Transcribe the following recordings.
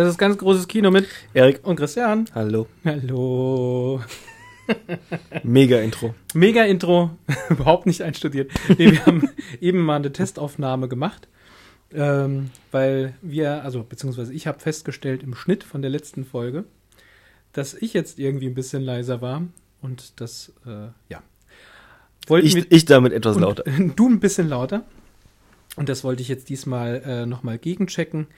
Das ist ganz großes Kino mit Erik. und Christian. Hallo. Hallo. Mega Intro. Mega Intro, überhaupt nicht einstudiert. Nee, wir haben eben mal eine Testaufnahme gemacht, ähm, weil wir, also beziehungsweise ich habe festgestellt im Schnitt von der letzten Folge, dass ich jetzt irgendwie ein bisschen leiser war und das, äh, ja. Wollten Ich, wir- ich damit etwas lauter. Du ein bisschen lauter. Und das wollte ich jetzt diesmal äh, nochmal gegenchecken.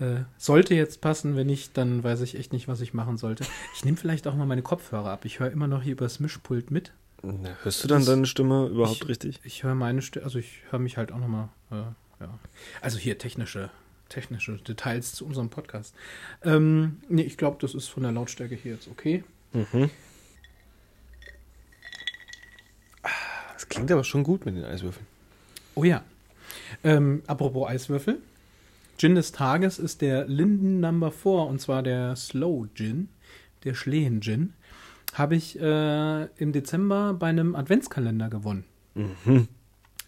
Äh, sollte jetzt passen, wenn nicht, dann weiß ich echt nicht, was ich machen sollte. Ich nehme vielleicht auch mal meine Kopfhörer ab. Ich höre immer noch hier übers Mischpult mit. Na, hörst du dann deine Stimme überhaupt Ich- richtig? Ich höre meine Stimme, also ich höre mich halt auch nochmal, äh, ja. Also hier technische, technische Details zu unserem Podcast. Ähm, nee, ich glaube, das ist von der Lautstärke hier jetzt okay. Mhm. Das klingt aber schon gut mit den Eiswürfeln. Oh ja. Ähm, apropos Eiswürfel. Gin des Tages ist der Linden Number 4 und zwar der Slow Gin, der Schlehen Gin. Habe ich äh, im Dezember bei einem Adventskalender gewonnen. Mhm.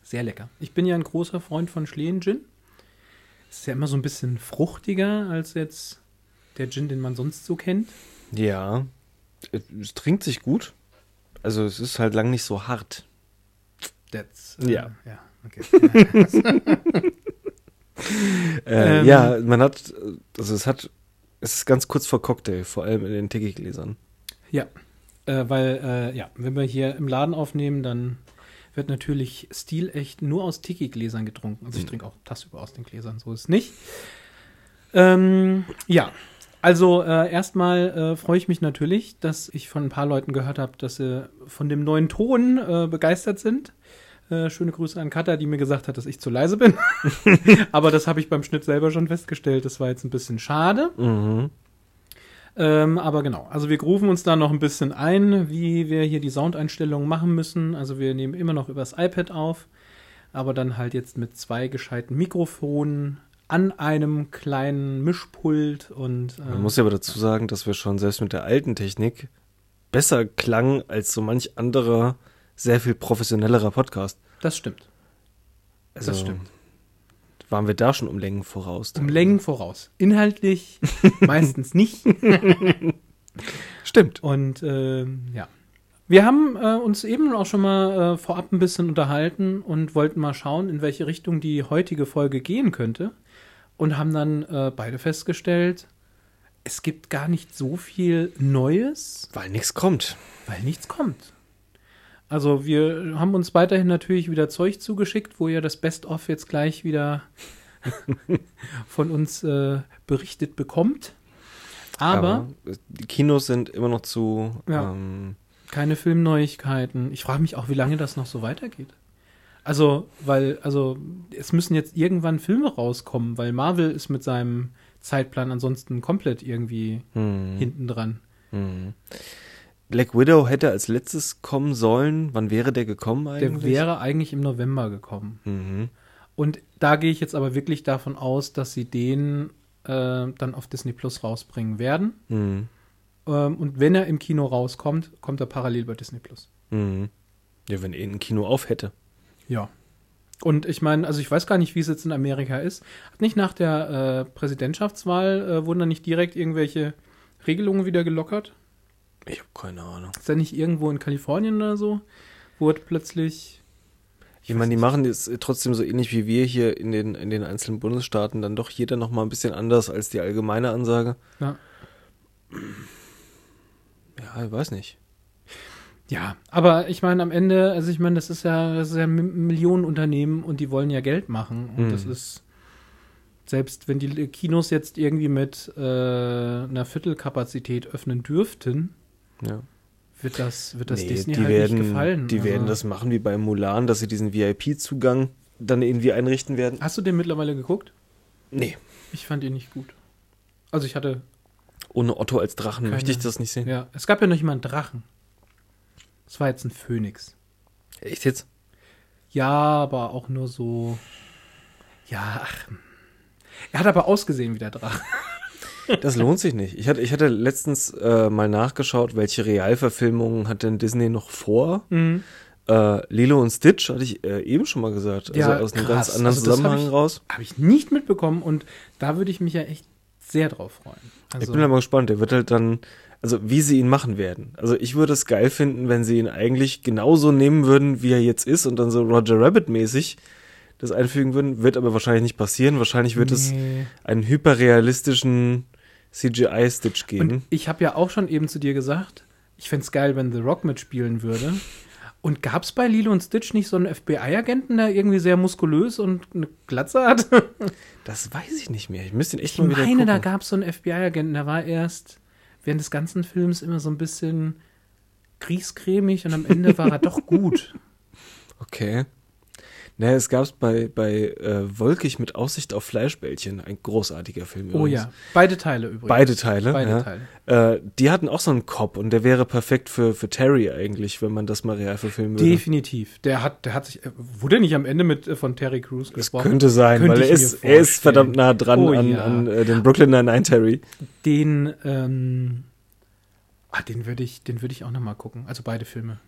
Sehr lecker. Ich bin ja ein großer Freund von Schlehen Gin. Ist ja immer so ein bisschen fruchtiger als jetzt der Gin, den man sonst so kennt. Ja. Es trinkt sich gut. Also es ist halt lang nicht so hart. That's, Ja. ja okay. Äh, Ähm. ja, man hat, also es hat, es ist ganz kurz vor Cocktail, vor allem in den Tiki-Gläsern. Ja, äh, weil, äh, ja, wenn wir hier im Laden aufnehmen, dann wird natürlich stilecht nur aus Tiki-Gläsern getrunken. Also ich Mhm. trinke auch tagsüber aus den Gläsern, so ist es nicht. Ähm, ja, also äh, erstmal äh, freue ich mich natürlich, dass ich von ein paar Leuten gehört habe, dass sie von dem neuen Ton äh, begeistert sind. Äh, schöne Grüße an Katha, die mir gesagt hat, dass ich zu leise bin. Aber das habe ich beim Schnitt selber schon festgestellt. Das war jetzt ein bisschen schade. Mhm. Ähm, aber genau, also wir rufen uns da noch ein bisschen ein, wie wir hier die Soundeinstellungen machen müssen. Also wir nehmen immer noch übers iPad auf, aber dann halt jetzt mit zwei gescheiten Mikrofonen an einem kleinen Mischpult und äh, Man muss ja aber dazu sagen, dass wir schon selbst mit der alten Technik besser klangen als so manch anderer, sehr viel professionellerer Podcast. das stimmt. Also Das stimmt. Waren wir da schon um Längen voraus? Um Längen voraus. Inhaltlich meistens nicht. Stimmt. Und ähm, ja. Wir haben äh, uns eben auch schon mal äh, vorab ein bisschen unterhalten und wollten mal schauen, in welche Richtung die heutige Folge gehen könnte. Und haben dann äh, beide festgestellt, es gibt gar nicht so viel Neues, Weil nichts kommt. weil nichts kommt. Also wir haben uns weiterhin natürlich wieder Zeug zugeschickt, wo ihr das Best-of jetzt gleich wieder von uns äh, berichtet bekommt. Aber die Kinos sind immer noch zu. Ja. Ähm, Keine Filmneuigkeiten. Ich frage mich auch, wie lange das noch so weitergeht. Also, weil, also, es müssen jetzt irgendwann Filme rauskommen, weil Marvel ist mit seinem Zeitplan ansonsten komplett irgendwie hm, hinten dran. hm. Black Widow hätte als letztes kommen sollen. Wann wäre der gekommen Der eigentlich? wäre eigentlich im November gekommen. Mhm. Und da gehe ich jetzt aber wirklich davon aus, dass sie den äh, dann auf Disney Plus rausbringen werden. Mhm. Ähm, und wenn er im Kino rauskommt, kommt er parallel bei Disney Plus. Mhm. Ja, wenn er ein Kino auf hätte. Ja. Und ich meine, also ich weiß gar nicht, wie es jetzt in Amerika ist. Hat nicht nach der äh, Präsidentschaftswahl, äh, wurden da nicht direkt irgendwelche Regelungen wieder gelockert? Ich habe keine Ahnung. Ist da nicht irgendwo in Kalifornien oder so? Wurde plötzlich. Ich meine, die machen es trotzdem so ähnlich wie wir hier in den, in den einzelnen Bundesstaaten dann doch jeder noch mal ein bisschen anders als die allgemeine Ansage. Ja. Ja, ich weiß nicht. Ja, aber ich meine, am Ende, also ich meine, das ist ja, das ist ja ein Millionenunternehmen und die wollen ja Geld machen. Und Mhm. das ist, selbst wenn die Kinos jetzt irgendwie mit äh, einer Viertelkapazität öffnen dürften, Ja. wird das, wird das Nee, Disney die halt werden, nicht gefallen. Die Also- werden das machen wie bei Mulan, dass sie diesen VIP-Zugang dann irgendwie einrichten werden. Hast du den mittlerweile geguckt? Nee. Ich fand ihn nicht gut. Also ich hatte, Ohne Otto als Drachen Keine- möchte ich das nicht sehen. ja, es gab ja noch jemanden Drachen. Es war jetzt ein Phönix. Echt jetzt? Ja, aber auch nur so. Ja, ach. Er hat aber ausgesehen wie der Drache. Das lohnt sich nicht. Ich hatte, ich hatte letztens äh, mal nachgeschaut, welche Realverfilmungen hat denn Disney noch vor? Mhm. Äh, Lilo und Stitch hatte ich äh, eben schon mal gesagt. Also Ja, aus einem krass. ganz anderen Also das hab Zusammenhang ich- raus. Habe ich nicht mitbekommen und da würde ich mich ja echt sehr drauf freuen. Also, ich bin mal gespannt. Der wird halt dann, also wie sie ihn machen werden. Also ich würde es geil finden, wenn sie ihn eigentlich genauso nehmen würden, wie er jetzt ist und dann so Roger Rabbit mäßig das einfügen würden. Wird aber wahrscheinlich nicht passieren. Wahrscheinlich wird nee. es einen hyperrealistischen CGI-Stitch geben. Und ich habe ja auch schon eben zu dir gesagt, ich fände es geil, wenn The Rock mitspielen würde. Und gab es bei Lilo und Stitch nicht so einen FBI-Agenten, der irgendwie sehr muskulös und eine Glatze hat? das weiß ich nicht mehr. Ich müsste ihn echt ich mal wieder meine, gucken. da gab es so einen FBI-Agenten, der war erst während des ganzen Films immer so ein bisschen griescremig und am Ende war er doch gut. Okay. Naja, es gab es bei, bei äh, Wolkig mit Aussicht auf Fleischbällchen, ein großartiger Film. Übrigens. Oh ja, beide Teile übrigens. Beide Teile. Beide ja. Teile. Äh, die hatten auch so einen Cop und der wäre perfekt für, für Terry eigentlich, wenn man das mal real verfilmen würde. Definitiv. Der hat, der hat sich, äh, wurde nicht am Ende mit äh, von Terry Crews gesprochen? Das könnte sein, könnte weil er ist, er ist verdammt nah dran oh, an, ja. an äh, den Brooklyn Nine-Nine Terry. Den, ähm, ah, den würde ich, den würde ich auch noch mal gucken. Also beide Filme.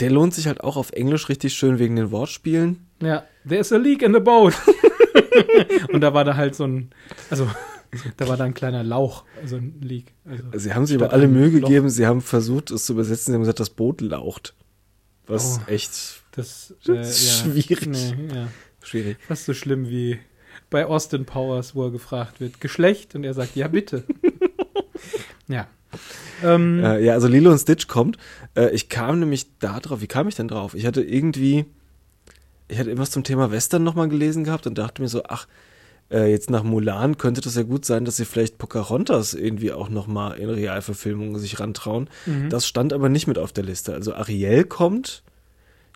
Der lohnt sich halt auch auf Englisch richtig schön wegen den Wortspielen. Ja, there's a leak in the boat. und da war da halt so ein, also da war da ein kleiner Lauch, also ein Leak. Also sie haben sich aber alle Mühe Loch. gegeben, sie haben versucht, es zu übersetzen, sie haben gesagt, das Boot laucht. Was oh, echt das, äh, ja, schwierig. Nee, ja. Schwierig. Fast so schlimm wie bei Austin Powers, wo er gefragt wird, Geschlecht? Und er sagt, ja, bitte. ja. Ähm, äh, ja, also Lilo und Stitch kommt. Äh, ich kam nämlich da drauf. Wie kam ich denn drauf? Ich hatte irgendwie, ich hatte irgendwas zum Thema Western nochmal gelesen gehabt und dachte mir so, ach, äh, jetzt nach Mulan könnte das ja gut sein, dass sie vielleicht Pocahontas irgendwie auch nochmal in Realverfilmung sich rantrauen. Mhm. Das stand aber nicht mit auf der Liste. Also Ariel kommt.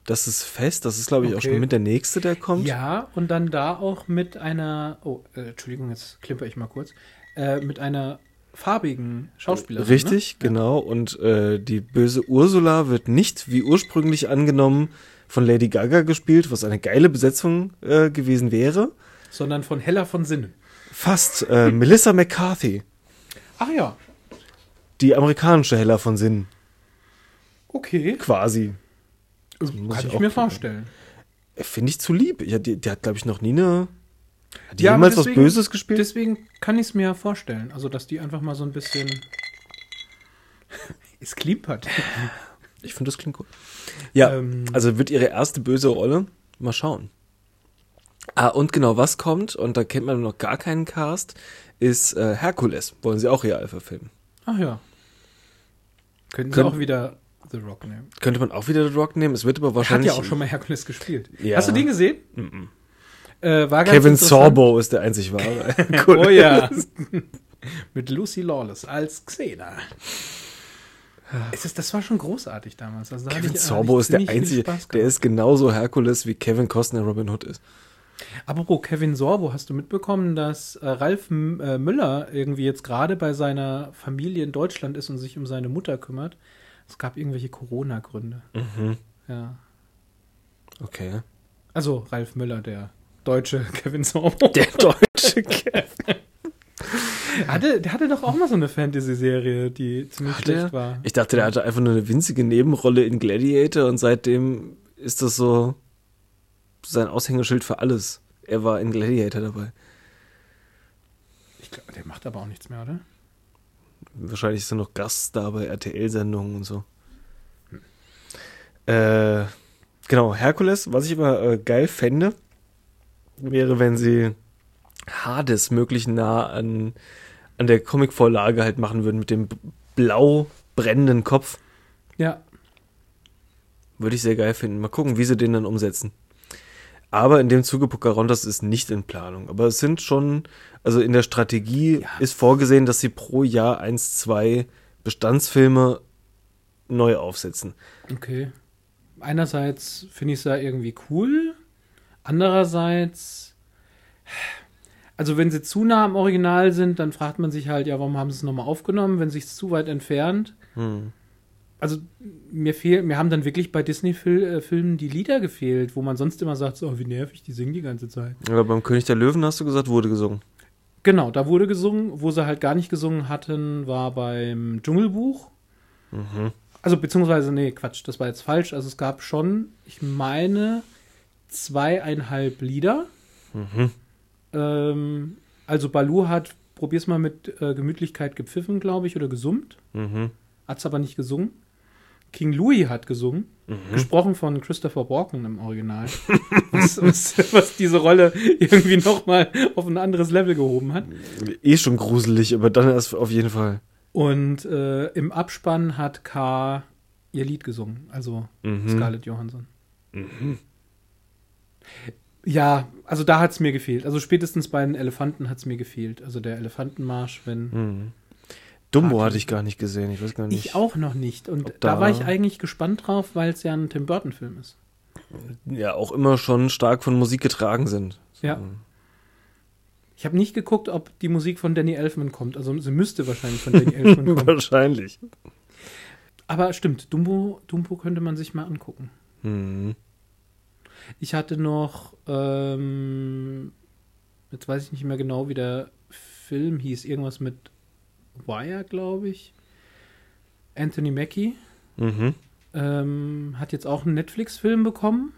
Das ist fest, das ist, glaube ich, okay. auch schon mit der nächste, der kommt. Ja, und dann da auch mit einer, oh, äh, Entschuldigung, jetzt klimper ich mal kurz, äh, mit einer farbigen Schauspielerin. Richtig, ne? genau. Und äh, die böse Ursula wird nicht, wie ursprünglich angenommen, von Lady Gaga gespielt, was eine geile Besetzung äh, gewesen wäre. Sondern von Hella von Sinnen. Fast. Äh, Melissa McCarthy. Ach ja. Die amerikanische Hella von Sinnen. Okay. Quasi. Das Kann ich, ich mir vorstellen. Finde ich zu lieb. Ja, die, die hat, glaube ich, noch nie eine hat die ja, jemals deswegen, was Böses gespielt? Deswegen kann ich es mir vorstellen. Also, dass die einfach mal so ein bisschen. es klimpert. Ich finde, das klingt gut. Ja, ähm, also wird ihre erste böse Rolle. Mal schauen. Ah, und genau, was kommt, und da kennt man noch gar keinen Cast, ist äh, Herkules. Wollen sie auch real verfilmen. Ach ja. Könnten sie auch wieder The Rock nehmen. Könnte man auch wieder The Rock nehmen. Es wird aber wahrscheinlich. Er hat ja auch schon mal Herkules gespielt. Ja. Hast du den gesehen? Mm -mm. Äh, Kevin Sorbo ist der einzig wahre. oh ja. Mit Lucy Lawless als Xena. Ist das, war schon großartig damals. Also Kevin ich, Sorbo ist der einzige, der ist genauso Herkules wie Kevin Costner Robin Hood ist. Apropos Kevin Sorbo, hast du mitbekommen, dass äh, Ralf M äh, Müller irgendwie jetzt gerade bei seiner Familie in Deutschland ist und sich um seine Mutter kümmert? Es gab irgendwelche Corona-Gründe. Mhm. Ja. Okay. Also Ralf Müller, der deutsche Kevin Sorbo. Der deutsche Kevin. hatte, der hatte doch auch mal so eine Fantasy-Serie, die ziemlich Ach, schlecht war. Ich dachte, der hatte einfach nur eine winzige Nebenrolle in Gladiator und seitdem ist das so sein Aushängeschild für alles. Er war in Gladiator dabei. Ich glaube, der macht aber auch nichts mehr, oder? Wahrscheinlich ist er noch Gast da bei RTL-Sendungen und so. Hm. Äh, genau, Herkules, was ich aber äh, geil fände, wäre, wenn sie Hades möglich nah an, an der Comicvorlage halt machen würden mit dem blau brennenden Kopf. Ja. Würde ich sehr geil finden. Mal gucken, wie sie den dann umsetzen. Aber in dem Zuge Pocahontas ist nicht in Planung. Aber es sind schon, also in der Strategie ja. ist vorgesehen, dass sie pro Jahr eins, zwei Bestandsfilme neu aufsetzen. Okay. Einerseits finde ich es ja irgendwie cool, Andererseits, also wenn sie zu nah am Original sind, dann fragt man sich halt, ja, warum haben sie es nochmal aufgenommen, wenn sich zu weit entfernt. Hm. Also mir fehlt, mir haben dann wirklich bei Disney-Filmen die Lieder gefehlt, wo man sonst immer sagt, so, oh, wie nervig, die singen die ganze Zeit. Aber beim König der Löwen hast du gesagt, wurde gesungen. Genau, da wurde gesungen. Wo sie halt gar nicht gesungen hatten, war beim Dschungelbuch. Mhm. Also beziehungsweise, nee, Quatsch, das war jetzt falsch. Also es gab schon, ich meine, zweieinhalb Lieder. Mhm. Ähm, also Balu hat probier's mal mit äh, Gemütlichkeit gepfiffen, glaube ich, oder gesummt. Mhm. Hat's aber nicht gesungen. King Louis hat gesungen, Mhm. gesprochen von Christopher Walken im Original, was, was, was diese Rolle irgendwie nochmal auf ein anderes Level gehoben hat. Eh schon gruselig, aber dann erst auf jeden Fall. Und äh, im Abspann hat K ihr Lied gesungen, also Mhm. Scarlett Johansson. Ja, also da hat's mir gefehlt. Also spätestens bei den Elefanten hat's mir gefehlt. Also der Elefantenmarsch, wenn. Mhm. Dumbo hatte ich gar nicht gesehen. Ich weiß gar nicht. Ich auch noch nicht. Und da, da- war ich eigentlich gespannt drauf, weil es ja ein Tim Burton-Film ist. Ja, auch immer schon stark von Musik getragen sind. Ja. Ich habe nicht geguckt, ob die Musik von Danny Elfman kommt. Also sie müsste wahrscheinlich von Danny Elfman kommen. Wahrscheinlich. Aber stimmt, Dumbo, Dumbo könnte man sich mal angucken. Mhm. Ich hatte noch, ähm, jetzt weiß ich nicht mehr genau, wie der Film hieß. Irgendwas mit Wire, glaube ich. Anthony Mackie Mhm. ähm, hat jetzt auch einen Netflix-Film bekommen.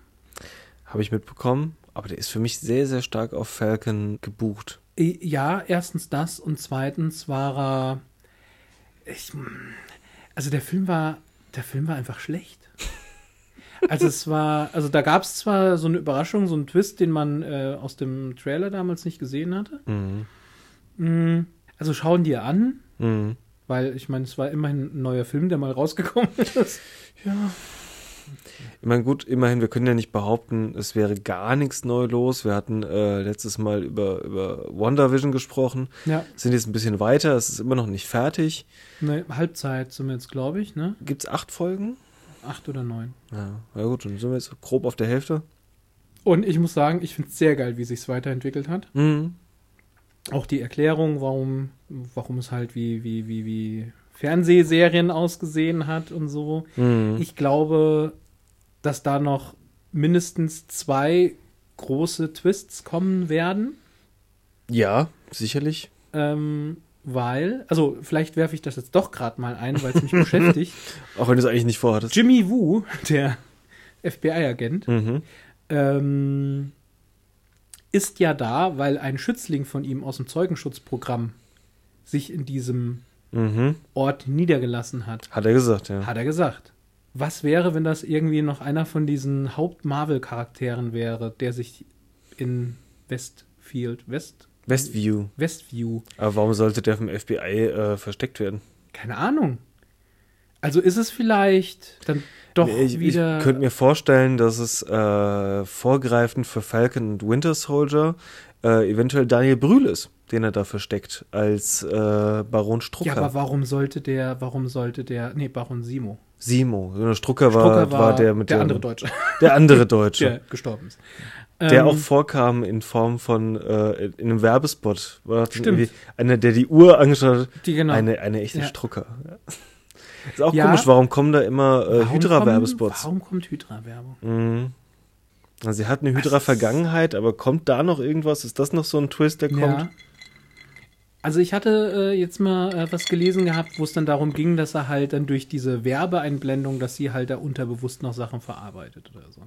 Habe ich mitbekommen. Aber der ist für mich sehr, sehr stark auf Falcon gebucht. Ja, erstens das und zweitens war er. Ich, also der Film war, der Film war einfach schlecht. Also es war, also da gab es zwar so eine Überraschung, so einen Twist, den man äh, aus dem Trailer damals nicht gesehen hatte. Mhm. Mm, Also schauen dir an, Mhm. weil ich meine, es war immerhin ein neuer Film, der mal rausgekommen ist. Ja. Ich meine, gut, immerhin, wir können ja nicht behaupten, es wäre gar nichts neu los. Wir hatten äh, letztes Mal über, über WandaVision gesprochen, Ja, sind jetzt ein bisschen weiter, es ist immer noch nicht fertig. eine Halbzeit sind wir jetzt, glaube ich, ne? Gibt es acht Folgen? Acht oder neun. Ja, na gut, dann sind wir jetzt grob auf der Hälfte. Und ich muss sagen, ich finde es sehr geil, wie sich weiterentwickelt hat. Mhm. auch die Erklärung, warum, warum es halt wie, wie, wie, wie Fernsehserien ausgesehen hat und so. Mhm. Ich glaube, dass da noch mindestens zwei große Twists kommen werden. Ja, sicherlich. Ähm, weil, also vielleicht werfe ich das jetzt doch gerade mal ein, weil es mich beschäftigt. Auch wenn du es eigentlich nicht vorhattest. Jimmy Woo, der FBI-Agent, Mhm. ähm, ist ja da, weil ein Schützling von ihm aus dem Zeugenschutzprogramm sich in diesem Mhm. Ort niedergelassen hat, Hat er gesagt, ja. hat er gesagt. Was wäre, wenn das irgendwie noch einer von diesen Haupt-Marvel-Charakteren wäre, der sich in Westfield, West, Westview. Westview, Aber warum sollte der vom FBI äh, versteckt werden? keine Ahnung. Also ist es vielleicht dann doch Nee, ich, wieder. ich könnte mir vorstellen, dass es äh, vorgreifend für Falcon und Winter Soldier äh, eventuell Daniel Brühl ist, den er da versteckt als äh, Baron Strucker. ja, aber warum sollte der, warum sollte der, nee, Baron Simo. Simo. Äh, Strucker war, Strucker war, der mit der dem- andere Deutsche, Der andere Deutsche. der gestorben ist. Der Ähm, auch vorkam in Form von äh, in einem Werbespot. War Stimmt. Einer, der die Uhr angeschaut hat. die genau. Eine, eine echte Ja. Strucker. Ja. Ist auch Ja. komisch, warum kommen da immer äh, Hydra-Werbespots? Warum kommt Hydra-Werbung? Mhm. Also sie hat eine Hydra-Vergangenheit, aber kommt da noch irgendwas? Ist das noch so ein Twist, der kommt? Ja. Also ich hatte äh, jetzt mal äh, was gelesen gehabt, wo es dann darum ging, dass er halt dann durch diese Werbeeinblendung, dass sie halt da unterbewusst noch Sachen verarbeitet oder so.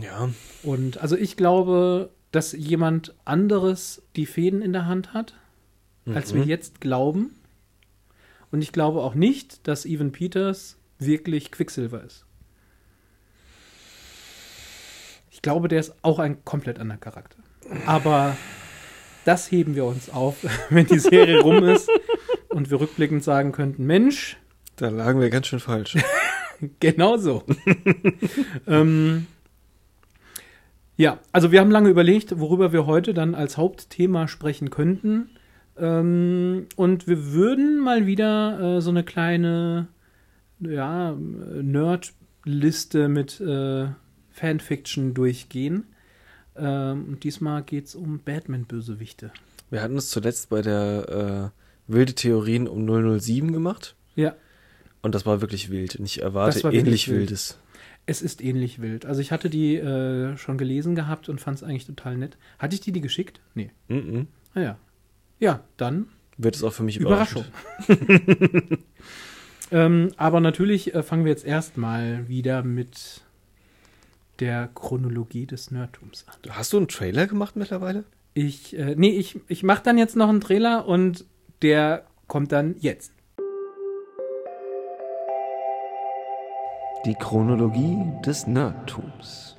Ja. Und also ich glaube, dass jemand anderes die Fäden in der Hand hat, als wir Mhm. jetzt glauben. Und ich glaube auch nicht, dass Evan Peters wirklich Quicksilver ist. Ich glaube, der ist auch ein komplett anderer Charakter. Aber das heben wir uns auf, wenn die Serie rum ist und wir rückblickend sagen könnten, Mensch, Da lagen wir ganz schön falsch. Genau so. ähm, ja, also wir haben lange überlegt, worüber wir heute dann als Hauptthema sprechen könnten. Ähm, und wir würden mal wieder äh, so eine kleine ja, Nerd-Liste mit äh, Fanfiction durchgehen. Ähm, und diesmal geht es um Batman-Bösewichte. Wir hatten es zuletzt bei der äh, wilde Theorien um 007 gemacht. Ja, Und das war wirklich wild. Und ich erwarte ähnlich wild. Wildes. Es ist ähnlich wild. Also ich hatte die äh, schon gelesen gehabt und fand es eigentlich total nett. Hatte ich die die geschickt? Nee. Mhm. Ah ja. Ja, dann Wird es auch für mich Überraschung. überraschend. ähm, aber natürlich äh, fangen wir jetzt erstmal wieder mit der Chronologie des Nerdtums an. Hast du einen Trailer gemacht mittlerweile? Ich, äh, nee, ich, ich mach dann jetzt noch einen Trailer und der kommt dann jetzt. Die Chronologie des Nerdtums.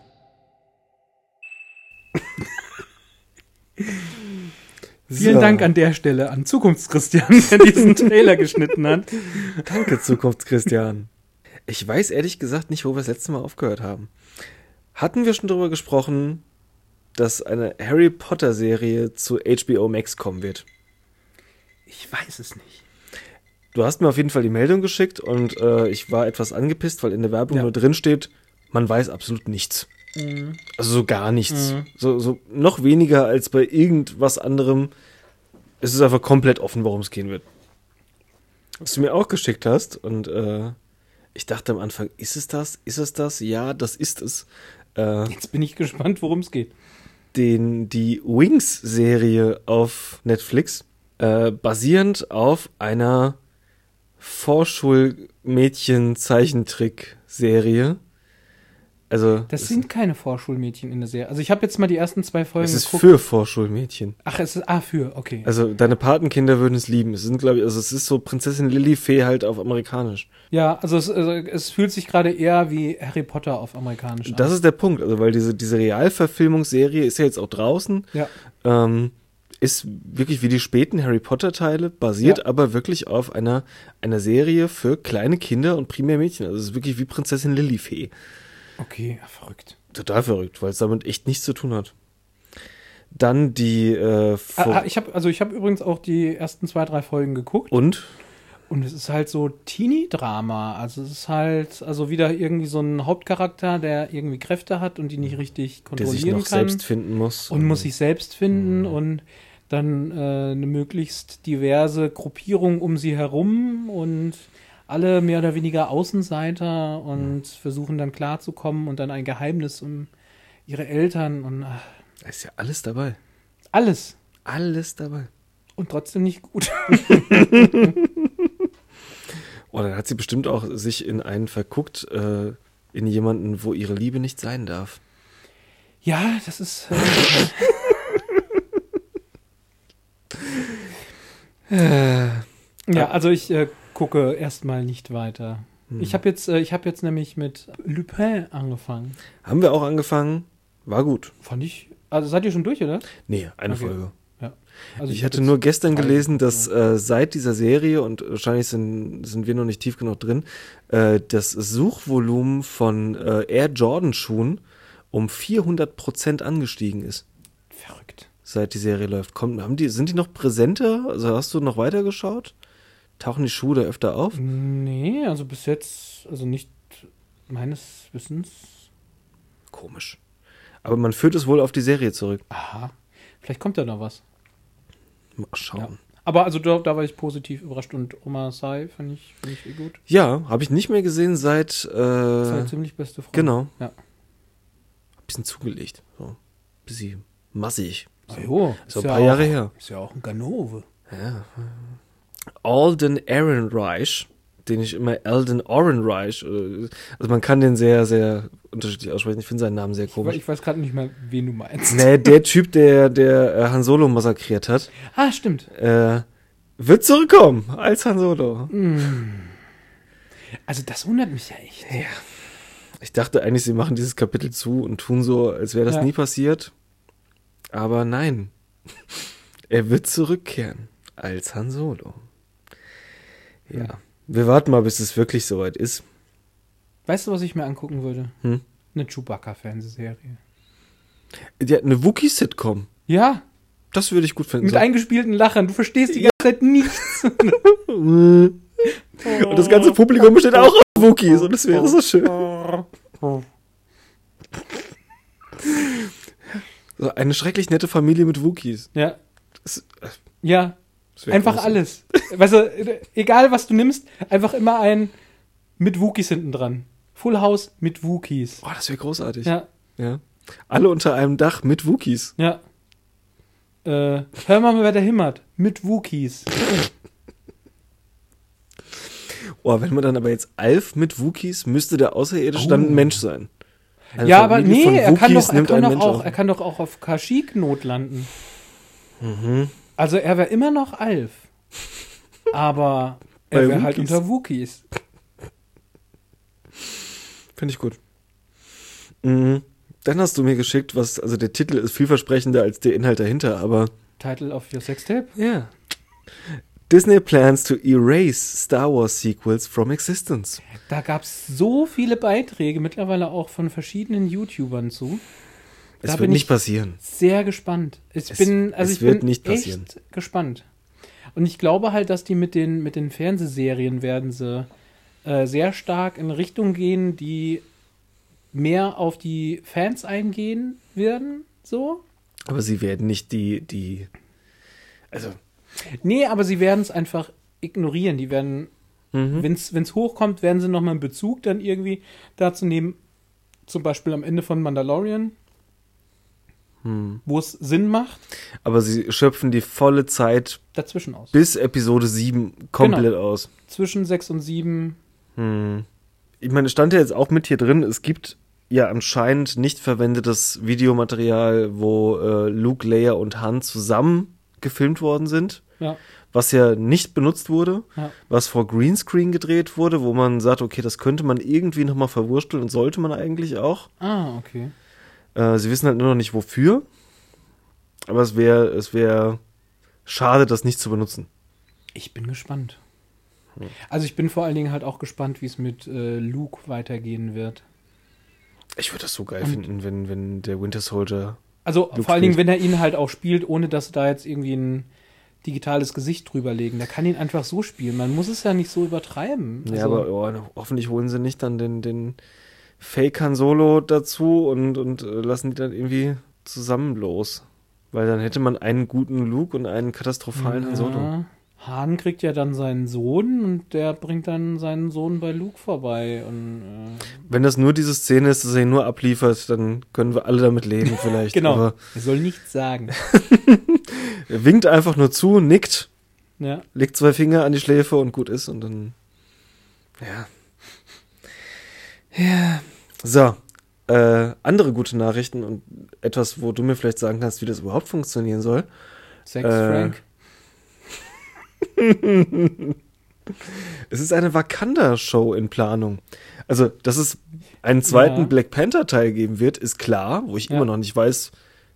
Vielen So. Dank an der Stelle an Zukunftschristian, der diesen Trailer geschnitten hat. Danke, Zukunftschristian. Ich weiß ehrlich gesagt nicht, wo wir das letzte Mal aufgehört haben. Hatten wir schon darüber gesprochen, dass eine Harry Potter Serie zu HBO Max kommen wird? Ich weiß es nicht. Du hast mir auf jeden Fall die Meldung geschickt und äh, ich war etwas angepisst, weil in der Werbung Ja. nur drin steht, man weiß absolut nichts. Also so gar nichts. So, so noch weniger als bei irgendwas anderem. Es ist einfach komplett offen, worum es gehen wird. Was du mir auch geschickt hast und äh, ich dachte am Anfang, ist es das? Ist es das? Ja, das ist es. Äh, Jetzt bin ich gespannt, worum es geht. den, die Wings-Serie auf Netflix, äh, basierend auf einer Vorschulmädchen-Zeichentrick-Serie. Also, Das sind keine Vorschulmädchen in der Serie. Also ich habe jetzt mal die ersten zwei Folgen es ist geguckt. für Vorschulmädchen. Ach, es ist ah für, okay. Also, deine Patenkinder würden es lieben. Es sind, glaube ich, also es ist so Prinzessin Lilifee halt auf amerikanisch. ja, also es, also es fühlt sich gerade eher wie Harry Potter auf amerikanisch Das an. ist der Punkt. Also, weil diese, diese Realverfilmungsserie ist ja jetzt auch draußen. Ja. ähm, ist wirklich wie die späten Harry Potter Teile, basiert Ja. aber wirklich auf einer, einer Serie für kleine Kinder und primär Mädchen. Also es ist wirklich wie Prinzessin Lilifee. Okay, verrückt. Total verrückt, weil es damit echt nichts zu tun hat. Dann die äh, Ah, ah, ich habe also ich habe übrigens auch die ersten zwei, drei Folgen geguckt und und es ist halt so Teenie-Drama. Also es ist halt also wieder irgendwie so ein Hauptcharakter, der irgendwie Kräfte hat und die nicht richtig der sich kontrollieren noch kann selbst finden muss. und muss sich selbst finden und dann äh, eine möglichst diverse Gruppierung um sie herum und alle mehr oder weniger Außenseiter und versuchen dann klarzukommen und dann ein Geheimnis um ihre Eltern und ach, Da ist ja alles dabei. alles Alles dabei. und trotzdem nicht gut. Oh, dann hat sie bestimmt auch sich in einen verguckt, äh, in jemanden, wo ihre Liebe nicht sein darf. Ja, das ist. Äh, ja, also ich äh, gucke erstmal nicht weiter. Ich habe jetzt, äh, ich habe jetzt nämlich mit Lupin angefangen. Haben wir auch angefangen. War gut. Fand ich. Also seid ihr schon durch, oder? Nee, eine Okay. Folge. Ja. Also ich hab hatte nur gestern gelesen, dass äh, seit dieser Serie, und wahrscheinlich sind, sind wir noch nicht tief genug drin, äh, das Suchvolumen von äh, Air Jordan Schuhen um 400% angestiegen ist, Verrückt. Seit die Serie läuft. Kommt, haben die, sind die noch präsenter? Also hast du noch weitergeschaut? Tauchen die Schuhe da öfter auf? Nee, also bis jetzt, also nicht meines Wissens. Komisch. Aber man führt es wohl auf die Serie zurück. Aha. Vielleicht kommt da noch was. Mal schauen. Ja. Aber also da, da war ich positiv überrascht und Oma Sai fand ich, fand ich eh gut. Ja, habe ich nicht mehr gesehen seit. Äh, eine ziemlich beste Frau. genau. Ja. Bisschen zugelegt. So. Bisschen massig. So, jo, So ein ja paar Jahre auch, her. Ist ja auch ein Ganove. Ja. Alden Ehrenreich, den ich immer Alden Orenreich, äh, also man kann den sehr, sehr unterschiedlich aussprechen. Ich finde seinen Namen sehr komisch. ich weiß gerade nicht mehr, wen du meinst. Nee, der Typ, der, der äh, Han Solo massakriert hat, Ah, stimmt. äh, wird zurückkommen als Han Solo. Also das wundert mich ja echt. Ich dachte eigentlich, sie machen dieses Kapitel zu und tun so, als wäre das Ja. nie passiert. Aber nein. er wird zurückkehren als Han Solo. Ja. Wir warten mal, bis es wirklich soweit ist. Weißt du, was ich mir angucken würde? Hm? Eine Chewbacca-Fernsehserie. Die hat eine Wookie-Sitcom. Ja, Das würde ich gut finden. mit So. eingespielten Lachern. Du verstehst die ganze Zeit nichts. und das ganze Publikum besteht auch aus Wookies und das wäre so schön. So eine schrecklich nette Familie mit Wookies. Ja, Das, äh, ja. das Einfach groß. alles. Weißt du, egal was du nimmst, einfach immer ein mit Wookies hinten dran. Full House mit Wookies. Oh, das wäre großartig. Ja, ja. Alle unter einem Dach mit Wookies. ja. Äh, hör mal, wer da himmert. Mit Wookies. Oh, wenn man dann aber jetzt Alf mit Wookies, müsste der Außerirdische Oh. dann ein Mensch sein. Eine ja, aber nee, er kann, doch, er, kann doch auch, auf. er kann doch auch auf Kashyyyk Not landen. Mhm. Also er wäre immer noch Alf. Aber er wäre halt unter Wookies. Finde ich gut. Mhm. Dann hast du mir geschickt, was, also der Titel ist vielversprechender als der Inhalt dahinter, aber. Title of your Sextape? Ja. Disney plans to erase Star Wars sequels from existence. Da gab es so viele Beiträge, mittlerweile auch von verschiedenen YouTubern zu. Es da wird nicht passieren. Sehr gespannt. Ich es, bin, also es ich wird bin nicht passieren. echt gespannt. Und ich glaube halt, dass die mit den, mit den Fernsehserien werden sie äh, sehr stark in Richtung gehen, die mehr auf die Fans eingehen werden, so. Aber sie werden nicht die, die, also. Nee, aber sie werden es einfach ignorieren. Die werden, mhm. wenn es hochkommt, werden sie nochmal einen Bezug dann irgendwie dazu nehmen. Zum Beispiel am Ende von Mandalorian, hm. wo es Sinn macht. Aber sie schöpfen die volle Zeit dazwischen aus. Bis Episode 7 komplett genau. aus. Zwischen 6 und 7. Hm. Ich meine, es stand ja jetzt auch mit hier drin, es gibt ja anscheinend nicht verwendetes Videomaterial, wo äh, Luke, Leia und Han zusammen gefilmt worden sind. Ja. Was ja nicht benutzt wurde, ja. was vor Greenscreen gedreht wurde, wo man sagt, okay, das könnte man irgendwie nochmal verwursteln und sollte man eigentlich auch. Ah, okay. Äh, sie wissen halt nur noch nicht wofür. Aber es wäre es wäre schade, das nicht zu benutzen. Ich bin gespannt. Also ich bin vor allen Dingen halt auch gespannt, wie es mit äh, Luke weitergehen wird. Ich würde das so geil und finden, wenn, wenn der Winter Soldier. Also Luke vor allen Dingen, wenn er ihn halt auch spielt, ohne dass da jetzt irgendwie ein digitales Gesicht drüberlegen. Der kann ihn einfach so spielen. Man muss es ja nicht so übertreiben. Also ja, aber oh, hoffentlich holen sie nicht dann den, den Fake Han Solo dazu und, und äh, lassen die dann irgendwie zusammen los. Weil dann hätte man einen guten Luke und einen katastrophalen ja. Han Solo. Han kriegt ja dann seinen Sohn und der bringt dann seinen Sohn bei Luke vorbei. Und, äh Wenn das nur diese Szene ist, dass er ihn nur abliefert, dann können wir alle damit leben vielleicht. genau. Aber er soll nichts sagen. er winkt einfach nur zu, nickt, ja. legt zwei Finger an die Schläfe und gut ist und dann. Ja. Ja. So. Äh, andere gute Nachrichten und etwas, wo du mir vielleicht sagen kannst, wie das überhaupt funktionieren soll. Sex, äh, Frank es ist eine Wakanda-Show in Planung. Also, dass es einen zweiten ja. Black Panther-Teil geben wird, ist klar, wo ich ja. immer noch nicht weiß,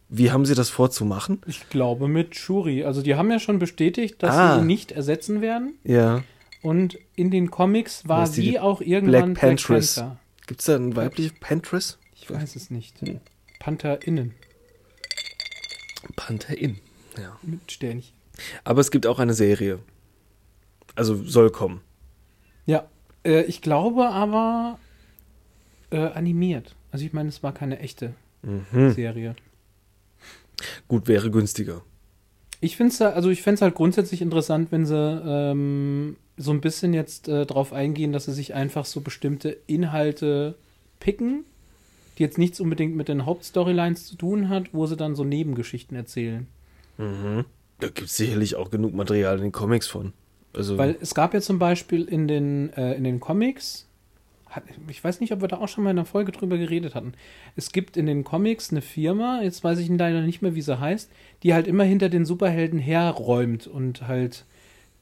wie haben sie das vorzumachen? Ich glaube mit Shuri. Also, die haben ja schon bestätigt, dass ah. sie ihn nicht ersetzen werden. Ja. Und in den Comics war sie auch irgendwann Black Pantress. Black Panther. Gibt es da einen weiblichen Pantress? Ich weiß es nicht. Hm. PantherInnen. PantherInnen, ja. Mit Sternchen. Aber es gibt auch eine Serie. Also soll kommen. Ja, äh, ich glaube aber äh, animiert. Also ich meine, es war keine echte mhm. Serie. Gut, wäre günstiger. Ich finde es also ich fände halt grundsätzlich interessant, wenn sie ähm, so ein bisschen jetzt äh, drauf eingehen, dass sie sich einfach so bestimmte Inhalte picken, die jetzt nichts unbedingt mit den Hauptstorylines zu tun hat, wo sie dann so Nebengeschichten erzählen. Mhm. Da gibt es sicherlich auch genug Material in den Comics von. Also Weil es gab ja zum Beispiel in den, äh, in den Comics, ich weiß nicht, ob wir da auch schon mal in einer Folge drüber geredet hatten. Es gibt in den Comics eine Firma, jetzt weiß ich leider nicht mehr, wie sie heißt, die halt immer hinter den Superhelden herräumt und halt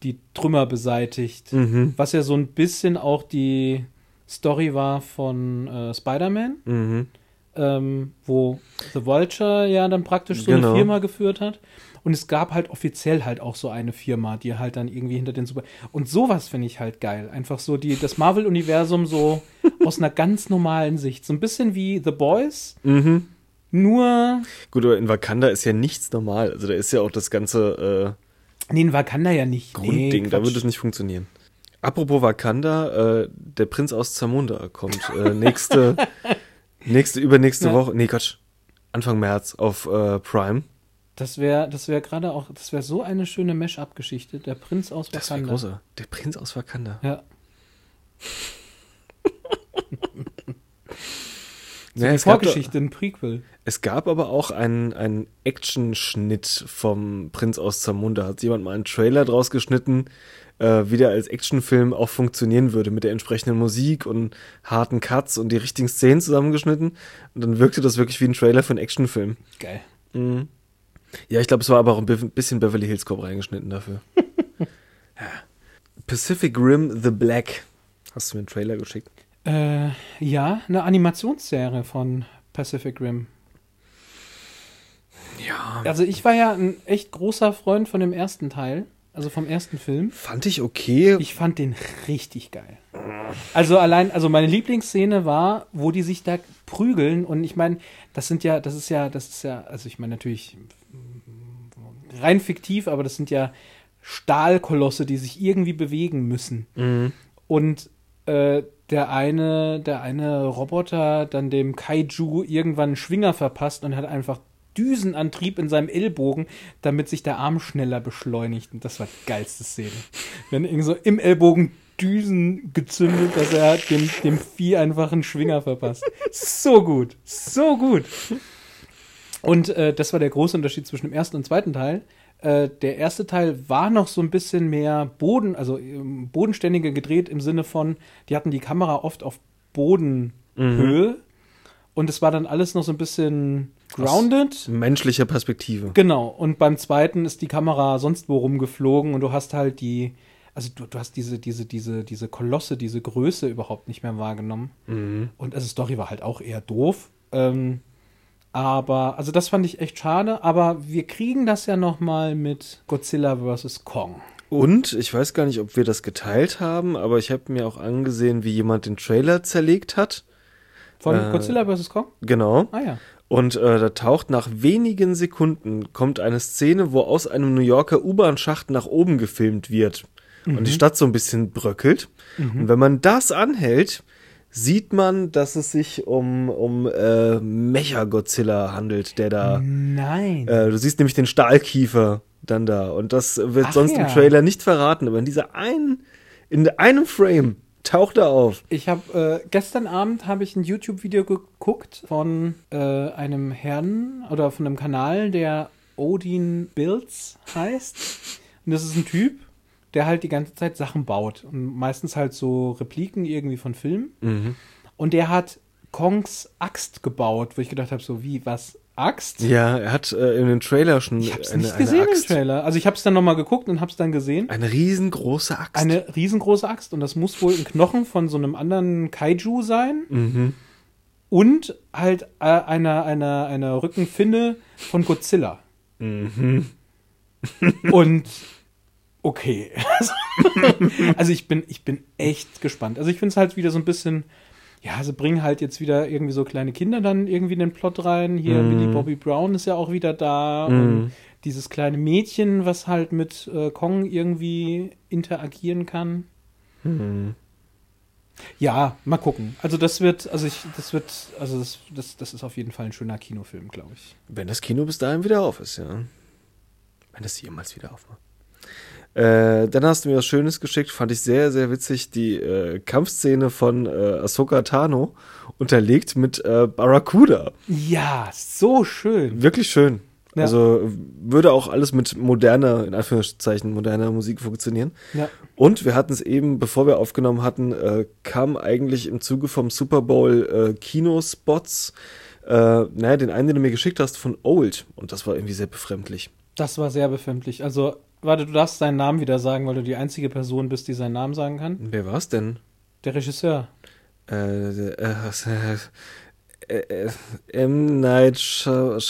die Trümmer beseitigt. Mhm. Was ja so ein bisschen auch die Story war von äh, Spider-Man, mhm. ähm, wo The Vulture ja dann praktisch so genau. eine Firma geführt hat. Und es gab halt offiziell halt auch so eine Firma, die halt dann irgendwie hinter den Super. Und sowas finde ich halt geil. Einfach so die, das Marvel-Universum so aus einer ganz normalen Sicht. So ein bisschen wie The Boys. Mhm. Nur. Gut, aber in Wakanda ist ja nichts normal. Also da ist ja auch das ganze. Äh, nee, in Wakanda ja nicht. Grundding, nee, da würde es nicht funktionieren. Apropos Wakanda, äh, der Prinz aus Zamunda kommt äh, nächste, nächste, übernächste ja. Woche, nee, Quatsch, Anfang März auf äh, Prime. Das wäre das wäre gerade auch, das wäre so eine schöne Mesh-Up-Geschichte. Der Prinz aus Wakanda. Das wäre großer. Der Prinz aus Wakanda. Ja. so ja, Vorgeschichte, ein Prequel. Es gab aber auch einen, einen Action-Schnitt vom Prinz aus Zamunda. Hat jemand mal einen Trailer draus geschnitten, äh, wie der als Actionfilm auch funktionieren würde, mit der entsprechenden Musik und harten Cuts und die richtigen Szenen zusammengeschnitten. Und dann wirkte das wirklich wie ein Trailer für einen Actionfilm. Geil. Mhm. Ja, ich glaube, es war aber auch ein bisschen Beverly Hills Cop reingeschnitten dafür. ja. Pacific Rim The Black. Hast du mir einen Trailer geschickt? Äh, ja, eine Animationsserie von Pacific Rim. Ja. Also ich war ja ein echt großer Freund von dem ersten Teil, also vom ersten Film. Fand ich okay. Ich fand den richtig geil. Also allein, also meine Lieblingsszene war, wo die sich da prügeln und ich meine, das sind ja, das ist ja, das ist ja, also ich meine natürlich rein fiktiv, aber das sind ja Stahlkolosse, die sich irgendwie bewegen müssen. Mhm. Und äh, der eine, der eine Roboter dann dem Kaiju irgendwann einen Schwinger verpasst und hat einfach Düsenantrieb in seinem Ellbogen, damit sich der Arm schneller beschleunigt. Und das war die geilste Szene. Wenn irgendwie so im Ellbogen Düsen gezündet, dass er dem, dem Vieh einfach einen Schwinger verpasst. So gut. So gut. Und äh, das war der große Unterschied zwischen dem ersten und zweiten Teil. Äh, der erste Teil war noch so ein bisschen mehr Boden, also ähm, bodenständiger gedreht im Sinne von, die hatten die Kamera oft auf Bodenhöhe. Mhm. Und es war dann alles noch so ein bisschen grounded. Aus menschlicher Perspektive. Genau. Und beim zweiten ist die Kamera sonst wo rumgeflogen und du hast halt die, also du, du hast diese, diese, diese, diese Kolosse, diese Größe überhaupt nicht mehr wahrgenommen. Mhm. Und also Story war halt auch eher doof. Ähm, aber, also das fand ich echt schade, aber wir kriegen das ja noch mal mit Godzilla vs. Kong. Und ich weiß gar nicht, ob wir das geteilt haben, aber ich habe mir auch angesehen, wie jemand den Trailer zerlegt hat. Von äh, Godzilla vs. Kong? Genau. Ah ja. Und äh, da taucht nach wenigen Sekunden kommt eine Szene, wo aus einem New Yorker U-Bahn-Schacht nach oben gefilmt wird mhm. und die Stadt so ein bisschen bröckelt. Mhm. Und wenn man das anhält, sieht man, dass es sich um, um äh, Mecha-Godzilla handelt, der da. Nein. Äh, du siehst nämlich den Stahlkiefer dann da. Und das wird Ach sonst ja. im Trailer nicht verraten, aber in dieser einen, in einem Frame taucht er auf. Ich habe äh, gestern Abend habe ich ein YouTube-Video geguckt von äh, einem Herrn oder von einem Kanal, der Odin Builds heißt. Und das ist ein Typ, der halt die ganze Zeit Sachen baut. Und meistens halt so Repliken irgendwie von Filmen. Mhm. Und der hat Kongs Axt gebaut, wo ich gedacht habe, so wie, was? Axt? Ja, er hat äh, in den Trailer schon ich hab's eine, nicht gesehen eine Axt. im Trailer. Also ich habe es dann nochmal geguckt und habe es dann gesehen. Eine riesengroße Axt. Eine riesengroße Axt und das muss wohl ein Knochen von so einem anderen Kaiju sein. Mhm. Und halt äh, eine, eine, eine Rückenfinne von Godzilla. Mhm. und okay. also ich bin, ich bin echt gespannt. Also ich finde es halt wieder so ein bisschen, ja, sie bringen halt jetzt wieder irgendwie so kleine Kinder dann irgendwie in den Plot rein. Hier, mm. Billy Bobby Brown ist ja auch wieder da. Mm. Und dieses kleine Mädchen, was halt mit äh, Kong irgendwie interagieren kann. Mm. Ja, mal gucken. Also das wird, also ich, das wird, also das, das, das ist auf jeden Fall ein schöner Kinofilm, glaube ich. Wenn das Kino bis dahin wieder auf ist, ja. Wenn das jemals wieder aufmacht. Äh, dann hast du mir was Schönes geschickt, fand ich sehr, sehr witzig, die äh, Kampfszene von äh, Ahsoka Tano unterlegt mit äh, Barracuda. Ja, so schön. Wirklich schön. Ja. Also würde auch alles mit moderner, in Anführungszeichen, moderner Musik funktionieren. Ja. Und wir hatten es eben, bevor wir aufgenommen hatten, äh, kam eigentlich im Zuge vom Super Bowl äh, Kinospots, äh, naja, den einen, den du mir geschickt hast, von Old. Und das war irgendwie sehr befremdlich. Das war sehr befremdlich. Also Warte, du darfst seinen Namen wieder sagen, weil du die einzige Person bist, die seinen Namen sagen kann. Wer war es denn? Der Regisseur. Äh, äh, äh, M. Night Shyamalan.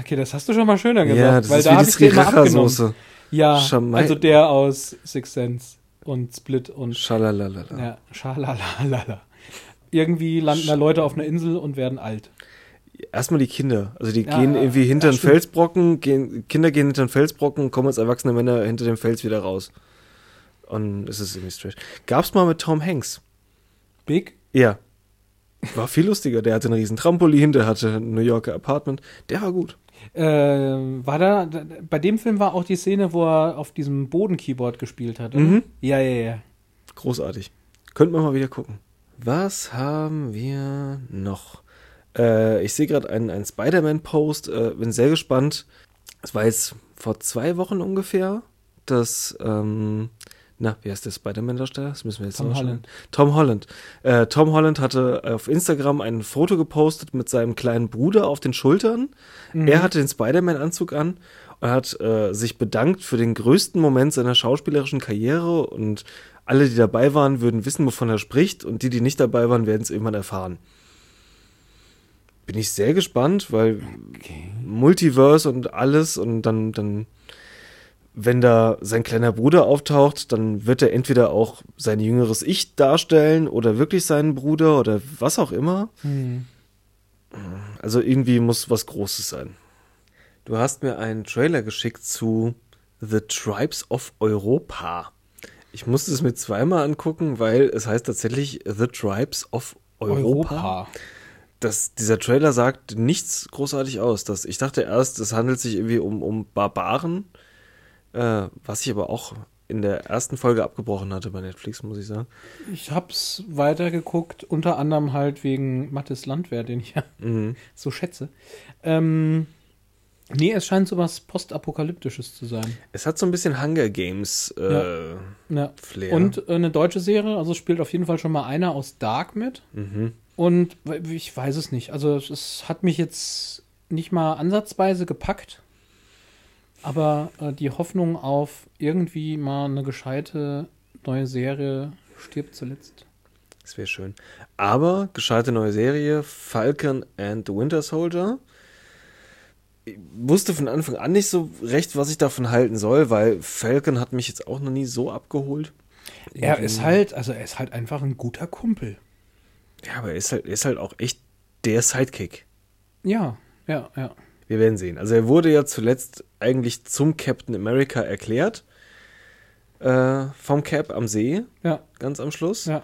Okay, das hast du schon mal schöner gesagt. Ja, das weil ist da wie die Sriracha-Soße. Ja, Schamai also der aus Six Sense und Split und... Schalalalala. Ja, Schalalalala. Irgendwie landen da Leute auf einer Insel und werden alt erstmal die Kinder. Also die ja, gehen irgendwie hinter ja, den Felsbrocken, gehen, Kinder gehen hinter den Felsbrocken, kommen als erwachsene Männer hinter dem Fels wieder raus. Und es ist irgendwie strange. Gab's mal mit Tom Hanks. Big? Ja. War viel lustiger. Der hatte einen riesen Trampolin, der hatte ein New Yorker Apartment. Der war gut. Äh, war da, bei dem Film war auch die Szene, wo er auf diesem Boden-Keyboard gespielt hat, oder? Mhm. Ja, ja, ja. Großartig. Könnten wir mal wieder gucken. Was haben wir noch? Äh, ich sehe gerade einen, einen Spider-Man-Post, äh, bin sehr gespannt. Es war jetzt vor zwei Wochen ungefähr, dass ähm, na, wie heißt der Spider-Man-Darsteller? Das müssen wir jetzt Tom. Holland. Tom Holland. Äh, Tom Holland hatte auf Instagram ein Foto gepostet mit seinem kleinen Bruder auf den Schultern. Mhm. Er hatte den Spider-Man-Anzug an und hat äh, sich bedankt für den größten Moment seiner schauspielerischen Karriere und alle, die dabei waren, würden wissen, wovon er spricht und die, die nicht dabei waren, werden es irgendwann erfahren. Bin ich sehr gespannt, weil Okay. Multiverse und alles und dann, dann, wenn da sein kleiner Bruder auftaucht, dann wird er entweder auch sein jüngeres Ich darstellen oder wirklich seinen Bruder oder was auch immer. Hm. Also irgendwie muss was Großes sein. Du hast mir einen Trailer geschickt zu The Tribes of Europa. Ich musste es mir zweimal angucken, weil es heißt tatsächlich The Tribes of Europa. Europa. Das, dieser Trailer sagt nichts großartig aus. Das, ich dachte erst, es handelt sich irgendwie um, um Barbaren, äh, was ich aber auch in der ersten Folge abgebrochen hatte bei Netflix, muss ich sagen. Ich hab's weitergeguckt, unter anderem halt wegen Mattes Landwehr, den ich ja Mhm. so schätze. Ähm, nee, es scheint so was Postapokalyptisches zu sein. Es hat so ein bisschen Hunger Games äh, Ja. Flair. Und äh, eine deutsche Serie, also spielt auf jeden Fall schon mal einer aus Dark mit. Mhm. Und ich weiß es nicht. Also es, hat mich jetzt nicht mal ansatzweise gepackt. Aber äh, die Hoffnung auf irgendwie mal eine gescheite neue Serie stirbt zuletzt. Das wäre schön. Aber gescheite neue Serie, Falcon and the Winter Soldier. Ich wusste von Anfang an nicht so recht, was ich davon halten soll, weil Falcon hat mich jetzt auch noch nie so abgeholt. Er ist halt, also er ist halt einfach ein guter Kumpel. Ja, aber er ist halt, er ist halt auch echt der Sidekick. Ja, ja, ja. Wir werden sehen. Also er wurde ja zuletzt eigentlich zum Captain America erklärt. Äh, vom Cap am See, Ja, ganz am Schluss. ja.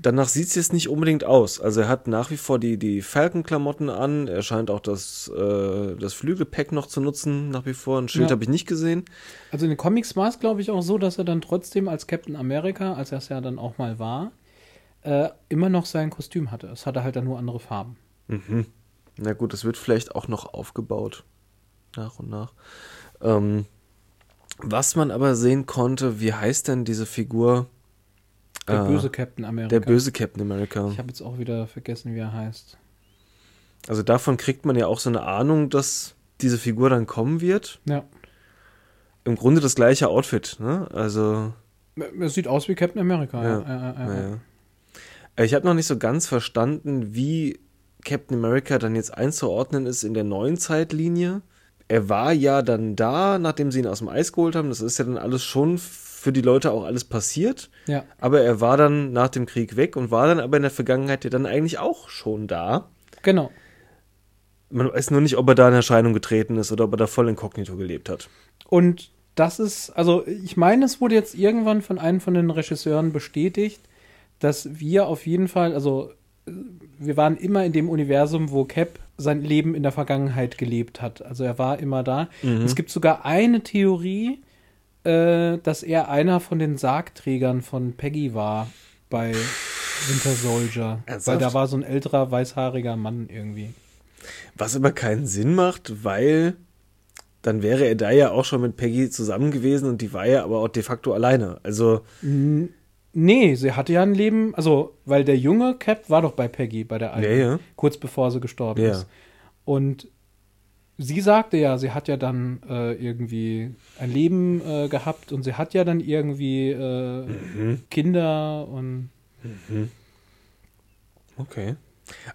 Danach sieht es jetzt nicht unbedingt aus. Also er hat nach wie vor die, die Falcon-Klamotten an. Er scheint auch das, äh, das Flügelpack noch zu nutzen, nach wie vor. Ein Schild Ja. habe ich nicht gesehen. Also in den Comics war es, glaube ich, auch so, dass er dann trotzdem als Captain America, als er es ja dann auch mal war, äh, immer noch sein Kostüm hatte. Es hatte halt dann nur andere Farben. Mhm. Na gut, das wird vielleicht auch noch aufgebaut. Nach und nach. Ähm, was man aber sehen konnte, wie heißt denn diese Figur? Der Äh, böse Captain America. Der böse Captain America. Ich habe jetzt auch wieder vergessen, wie er heißt. Also davon kriegt man ja auch so eine Ahnung, dass diese Figur dann kommen wird. Ja. Im Grunde das gleiche Outfit, ne? Also, Er sieht aus wie Captain America. Ja, Ja, ja, ja, Ich habe noch nicht so ganz verstanden, wie Captain America dann jetzt einzuordnen ist in der neuen Zeitlinie. Er war ja dann da, nachdem sie ihn aus dem Eis geholt haben. Das ist ja dann alles schon für die Leute auch alles passiert. ja. Aber er war dann nach dem Krieg weg und war dann aber in der Vergangenheit ja dann eigentlich auch schon da. Genau. Man weiß nur nicht, ob er da in Erscheinung getreten ist oder ob er da voll inkognito gelebt hat. Und das ist, also ich meine, es wurde jetzt irgendwann von einem von den Regisseuren bestätigt, dass wir auf jeden Fall, also wir waren immer in dem Universum, wo Cap sein Leben in der Vergangenheit gelebt hat. Also er war immer da. Mhm. Es gibt sogar eine Theorie, äh, dass er einer von den Sargträgern von Peggy war bei Winter Soldier. Ernsthaft? Weil da war so ein älterer, weißhaariger Mann irgendwie. Was aber keinen Sinn macht, weil dann wäre er da ja auch schon mit Peggy zusammen gewesen und die war ja aber auch de facto alleine. Also, N- Nee, sie hatte ja ein Leben, also, weil der junge Cap war doch bei Peggy, bei der alten, Ja, ja. kurz bevor sie gestorben Ja. ist. Und sie sagte ja, sie hat ja dann äh, irgendwie ein Leben äh, gehabt und sie hat ja dann irgendwie äh, Mhm. Kinder und okay.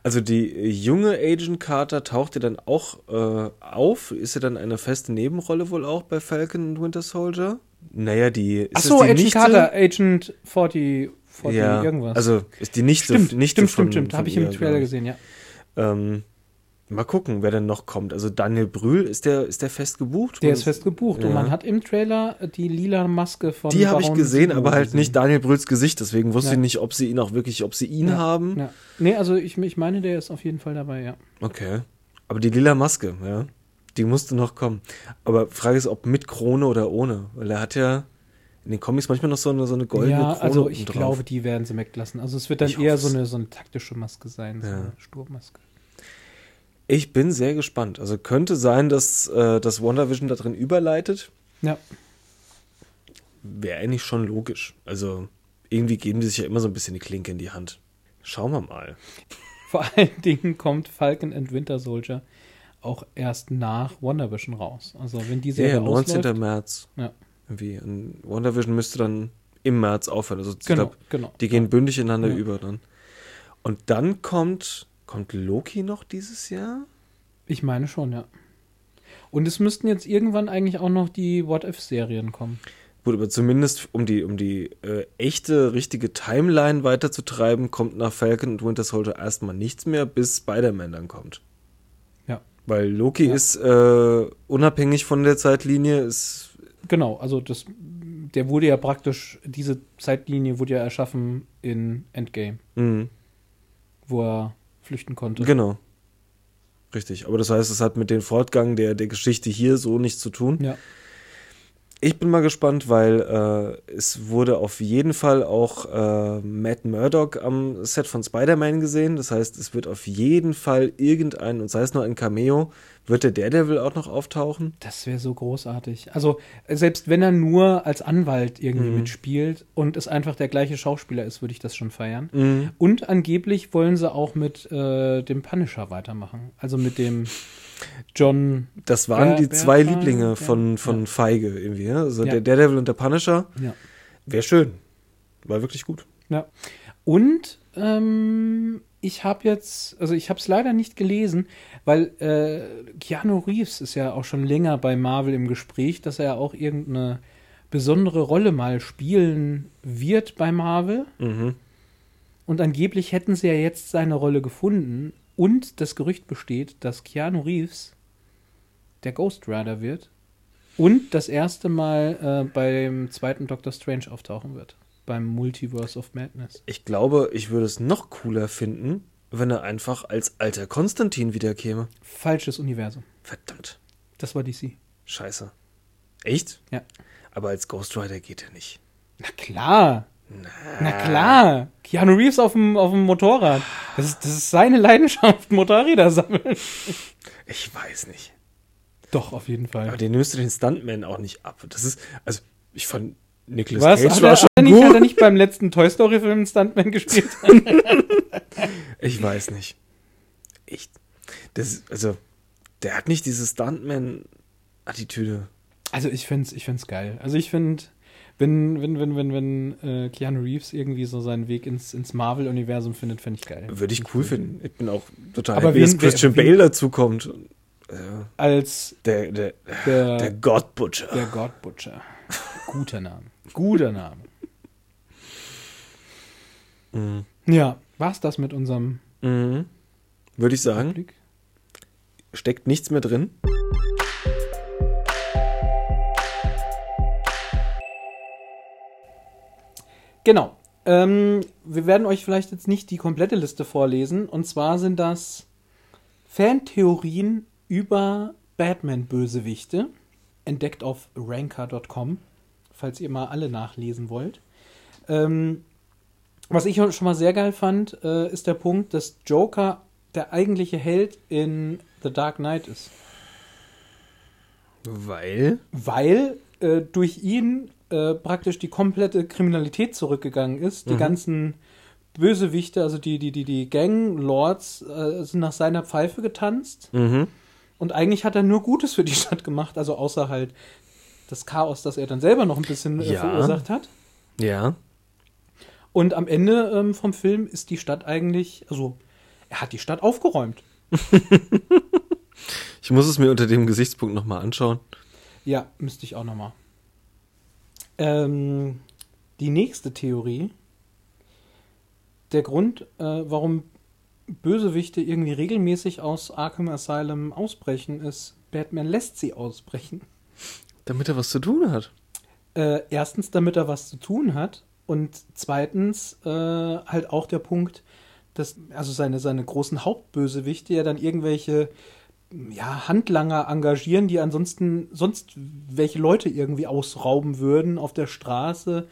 Also die junge Agent Carter taucht ja dann auch äh, auf. Ist ja dann eine feste Nebenrolle wohl auch bei Falcon und Winter Soldier? Naja, die ist Ach so, Agent Nichte? Carter, Agent 40, 40 ja, irgendwas. also ist die Nichte, stimmt, stimmt, von, stimmt, stimmt. von Habe ich im Trailer ich. gesehen, ja. Ähm, mal gucken, wer denn noch kommt. Also Daniel Brühl, ist der, ist der fest gebucht? Der Und- ist fest gebucht und Ja. man hat im Trailer die lila Maske von Die habe ich gesehen, aber halt gesehen. nicht Daniel Brühls Gesicht, deswegen wusste Ja. ich nicht, ob sie ihn auch wirklich, ob sie ihn Ja, haben. Ja. Nee, also ich, ich meine, der ist auf jeden Fall dabei, ja. Okay. Aber die lila Maske, ja, die musste noch kommen. Aber Frage ist, ob mit Krone oder ohne, weil er hat ja in den Comics manchmal noch so eine, so eine goldene ja, Krone also ich glaube, die werden sie weglassen. Also es wird dann Ich eher so eine, so eine taktische Maske sein, so Ja. eine Sturmmaske. Ich bin sehr gespannt. Also könnte sein, dass, äh, dass WandaVision da drin überleitet. Ja, wäre eigentlich schon logisch. Also irgendwie geben die sich ja immer so ein bisschen die Klinke in die Hand. Schauen wir mal. Vor allen Dingen kommt Falcon and Winter Soldier auch erst nach WandaVision raus. Also wenn diese ja, ja, 19. Ausläuft, März. Ja. Irgendwie. Und WandaVision müsste dann im März aufhören. Also genau, glaub, genau. die gehen bündig ineinander ja. über dann. Und dann kommt, kommt Loki noch dieses Jahr? Ich meine schon, ja. Und es müssten jetzt irgendwann eigentlich auch noch die What-If-Serien kommen. Gut, aber zumindest um die, um die äh, echte, richtige Timeline weiterzutreiben, kommt nach Falcon und Winter Soldier erstmal nichts mehr, bis Spider-Man dann kommt. Weil Loki ja. ist äh, unabhängig von der Zeitlinie, ist. Genau, also das, der wurde ja praktisch, diese Zeitlinie wurde ja erschaffen in Endgame. Mhm. Wo er flüchten konnte. Genau. Richtig. Aber das heißt, es hat mit dem Fortgang der, der Geschichte hier so nichts zu tun. Ja. Ich bin mal gespannt, weil äh, es wurde auf jeden Fall auch äh, Matt Murdock am Set von Spider-Man gesehen. Das heißt, es wird auf jeden Fall irgendein, und sei es nur ein Cameo, wird der Daredevil auch noch auftauchen. Das wäre so großartig. Also, selbst wenn er nur als Anwalt irgendwie Mhm. mitspielt und es einfach der gleiche Schauspieler ist, würde ich das schon feiern. Mhm. Und angeblich wollen sie auch mit äh, dem Punisher weitermachen. Also mit dem John. Das waren die zwei Bertrand, Lieblinge ja. von, von Ja. Feige irgendwie. Ja? Also Ja. der Daredevil und der Punisher. Ja. Wäre schön. War wirklich gut. Ja. Und ähm, ich habe jetzt, also ich habe es leider nicht gelesen, weil äh, Keanu Reeves ist ja auch schon länger bei Marvel im Gespräch, dass er auch irgendeine besondere Rolle mal spielen wird bei Marvel. Mhm. Und angeblich hätten sie ja jetzt seine Rolle gefunden. Und das Gerücht besteht, dass Keanu Reeves der Ghost Rider wird und das erste Mal äh, beim zweiten Doctor Strange auftauchen wird. Beim Multiverse of Madness. Ich glaube, ich würde es noch cooler finden, wenn er einfach als alter Konstantin wiederkäme. Falsches Universum. Verdammt. Das war DC. Scheiße. Echt? Ja. Aber als Ghost Rider geht er nicht. Na klar. Na, Na klar. Keanu Reeves auf dem, auf dem Motorrad. Das ist, das ist seine Leidenschaft, Motorräder sammeln. Ich weiß nicht. Doch, auf jeden Fall. Aber den nimmst du den Stuntman auch nicht ab. Das ist, also, ich fand Nicolas Was? Cage Hat war er, schon hat, er nicht, hat gut. er nicht beim letzten Toy Story-Film einen Stuntman gespielt? Ich weiß nicht. Echt. Das, also, der hat nicht diese Stuntman-Attitüde. Also ich find's, ich find's geil. Also ich finde, wenn, wenn, wenn, wenn, wenn äh, Keanu Reeves irgendwie so seinen Weg ins, ins Marvel-Universum findet, finde ich geil. Würde ich cool finden. Ich bin auch total Aber happy, wen- dass Christian wen- Bale dazukommt. Ja. Als Der, der, der, der God Butcher. der God Butcher. Guter Name. Guter Name. Mhm. Ja, war's das mit unserem Mhm. Würde ich sagen, steckt nichts mehr drin. Genau. Ähm, wir werden euch vielleicht jetzt nicht die komplette Liste vorlesen. Und zwar sind das Fantheorien über Batman-Bösewichte, entdeckt auf ranker.com, falls ihr mal alle nachlesen wollt. Ähm, was ich schon mal sehr geil fand, äh, ist der Punkt, dass Joker der eigentliche Held in The Dark Knight ist. Weil? weil äh, durch ihn äh, praktisch die komplette Kriminalität zurückgegangen ist. Die Mhm. ganzen Bösewichte, also die, die, die, die Ganglords, äh, sind nach seiner Pfeife getanzt. Mhm. Und eigentlich hat er nur Gutes für die Stadt gemacht, also außer halt das Chaos, das er dann selber noch ein bisschen äh, Ja. verursacht hat. Ja. Und am Ende ähm, vom Film ist die Stadt eigentlich, also er hat die Stadt aufgeräumt. Ich muss es mir unter dem Gesichtspunkt nochmal anschauen. Ja, müsste ich auch noch mal. Ähm, die nächste Theorie. Der Grund, äh, warum Bösewichte irgendwie regelmäßig aus Arkham Asylum ausbrechen, ist, Batman lässt sie ausbrechen. Damit er was zu tun hat. Äh, erstens, damit er was zu tun hat. Und zweitens, äh, halt auch der Punkt, dass also seine, seine großen Hauptbösewichte ja dann irgendwelche ja, Handlanger engagieren, die ansonsten sonst welche Leute irgendwie ausrauben würden auf der Straße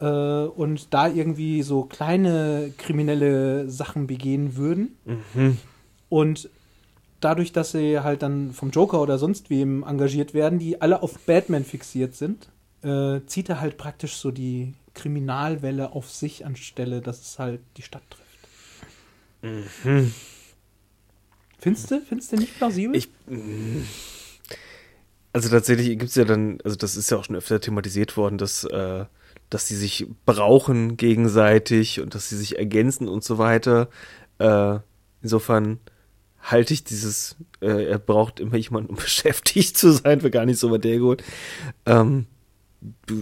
äh, und da irgendwie so kleine kriminelle Sachen begehen würden. Mhm. Und dadurch, dass sie halt dann vom Joker oder sonst wem engagiert werden, die alle auf Batman fixiert sind, äh, zieht er halt praktisch so die Kriminalwelle auf sich anstelle, dass es halt die Stadt trifft. Mhm. Findest du, findest du nicht plausibel? Ich, also tatsächlich gibt es ja dann, also das ist ja auch schon öfter thematisiert worden, dass, äh, dass sie sich brauchen gegenseitig und dass sie sich ergänzen und so weiter. Äh, insofern halte ich dieses, äh, er braucht immer jemanden, um beschäftigt zu sein, für gar nicht so weit hergeholt. Ähm,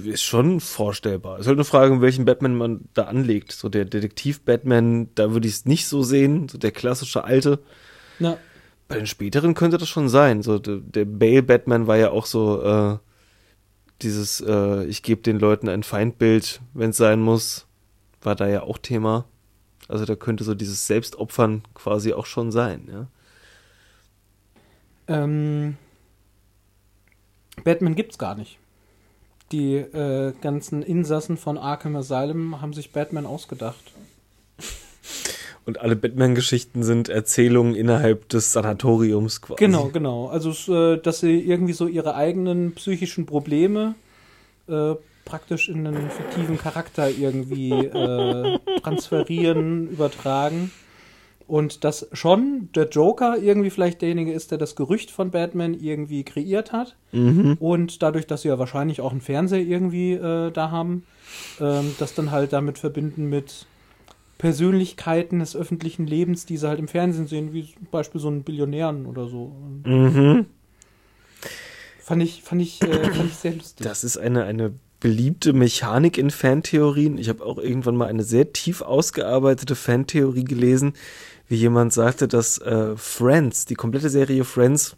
ist schon vorstellbar. Es ist halt eine Frage, welchen Batman man da anlegt. So der Detektiv-Batman, da würde ich es nicht so sehen, so der klassische alte. Na. Bei den späteren könnte das schon sein. So der, der Bale-Batman war ja auch so äh, dieses, äh, ich gebe den Leuten ein Feindbild, wenn es sein muss, war da ja auch Thema. Also da könnte so dieses Selbstopfern quasi auch schon sein, ja. Ähm, Batman gibt's gar nicht. Die äh, ganzen Insassen von Arkham Asylum haben sich Batman ausgedacht. Und alle Batman-Geschichten sind Erzählungen innerhalb des Sanatoriums quasi. Genau, genau. Also, äh, dass sie irgendwie so ihre eigenen psychischen Probleme äh, praktisch in einen fiktiven Charakter irgendwie äh, transferieren, übertragen. Und dass schon der Joker irgendwie vielleicht derjenige ist, der das Gerücht von Batman irgendwie kreiert hat. Mhm. Und dadurch, dass sie ja wahrscheinlich auch einen Fernseher irgendwie äh, da haben, ähm, das dann halt damit verbinden mit Persönlichkeiten des öffentlichen Lebens, die sie halt im Fernsehen sehen, wie zum Beispiel so einen Billionären oder so. Mhm. Fand ich, fand ich, äh, fand ich sehr lustig. Das ist eine, eine beliebte Mechanik in Fantheorien. Ich habe auch irgendwann mal eine sehr tief ausgearbeitete Fantheorie gelesen, wie jemand sagte, dass äh, Friends, die komplette Serie Friends,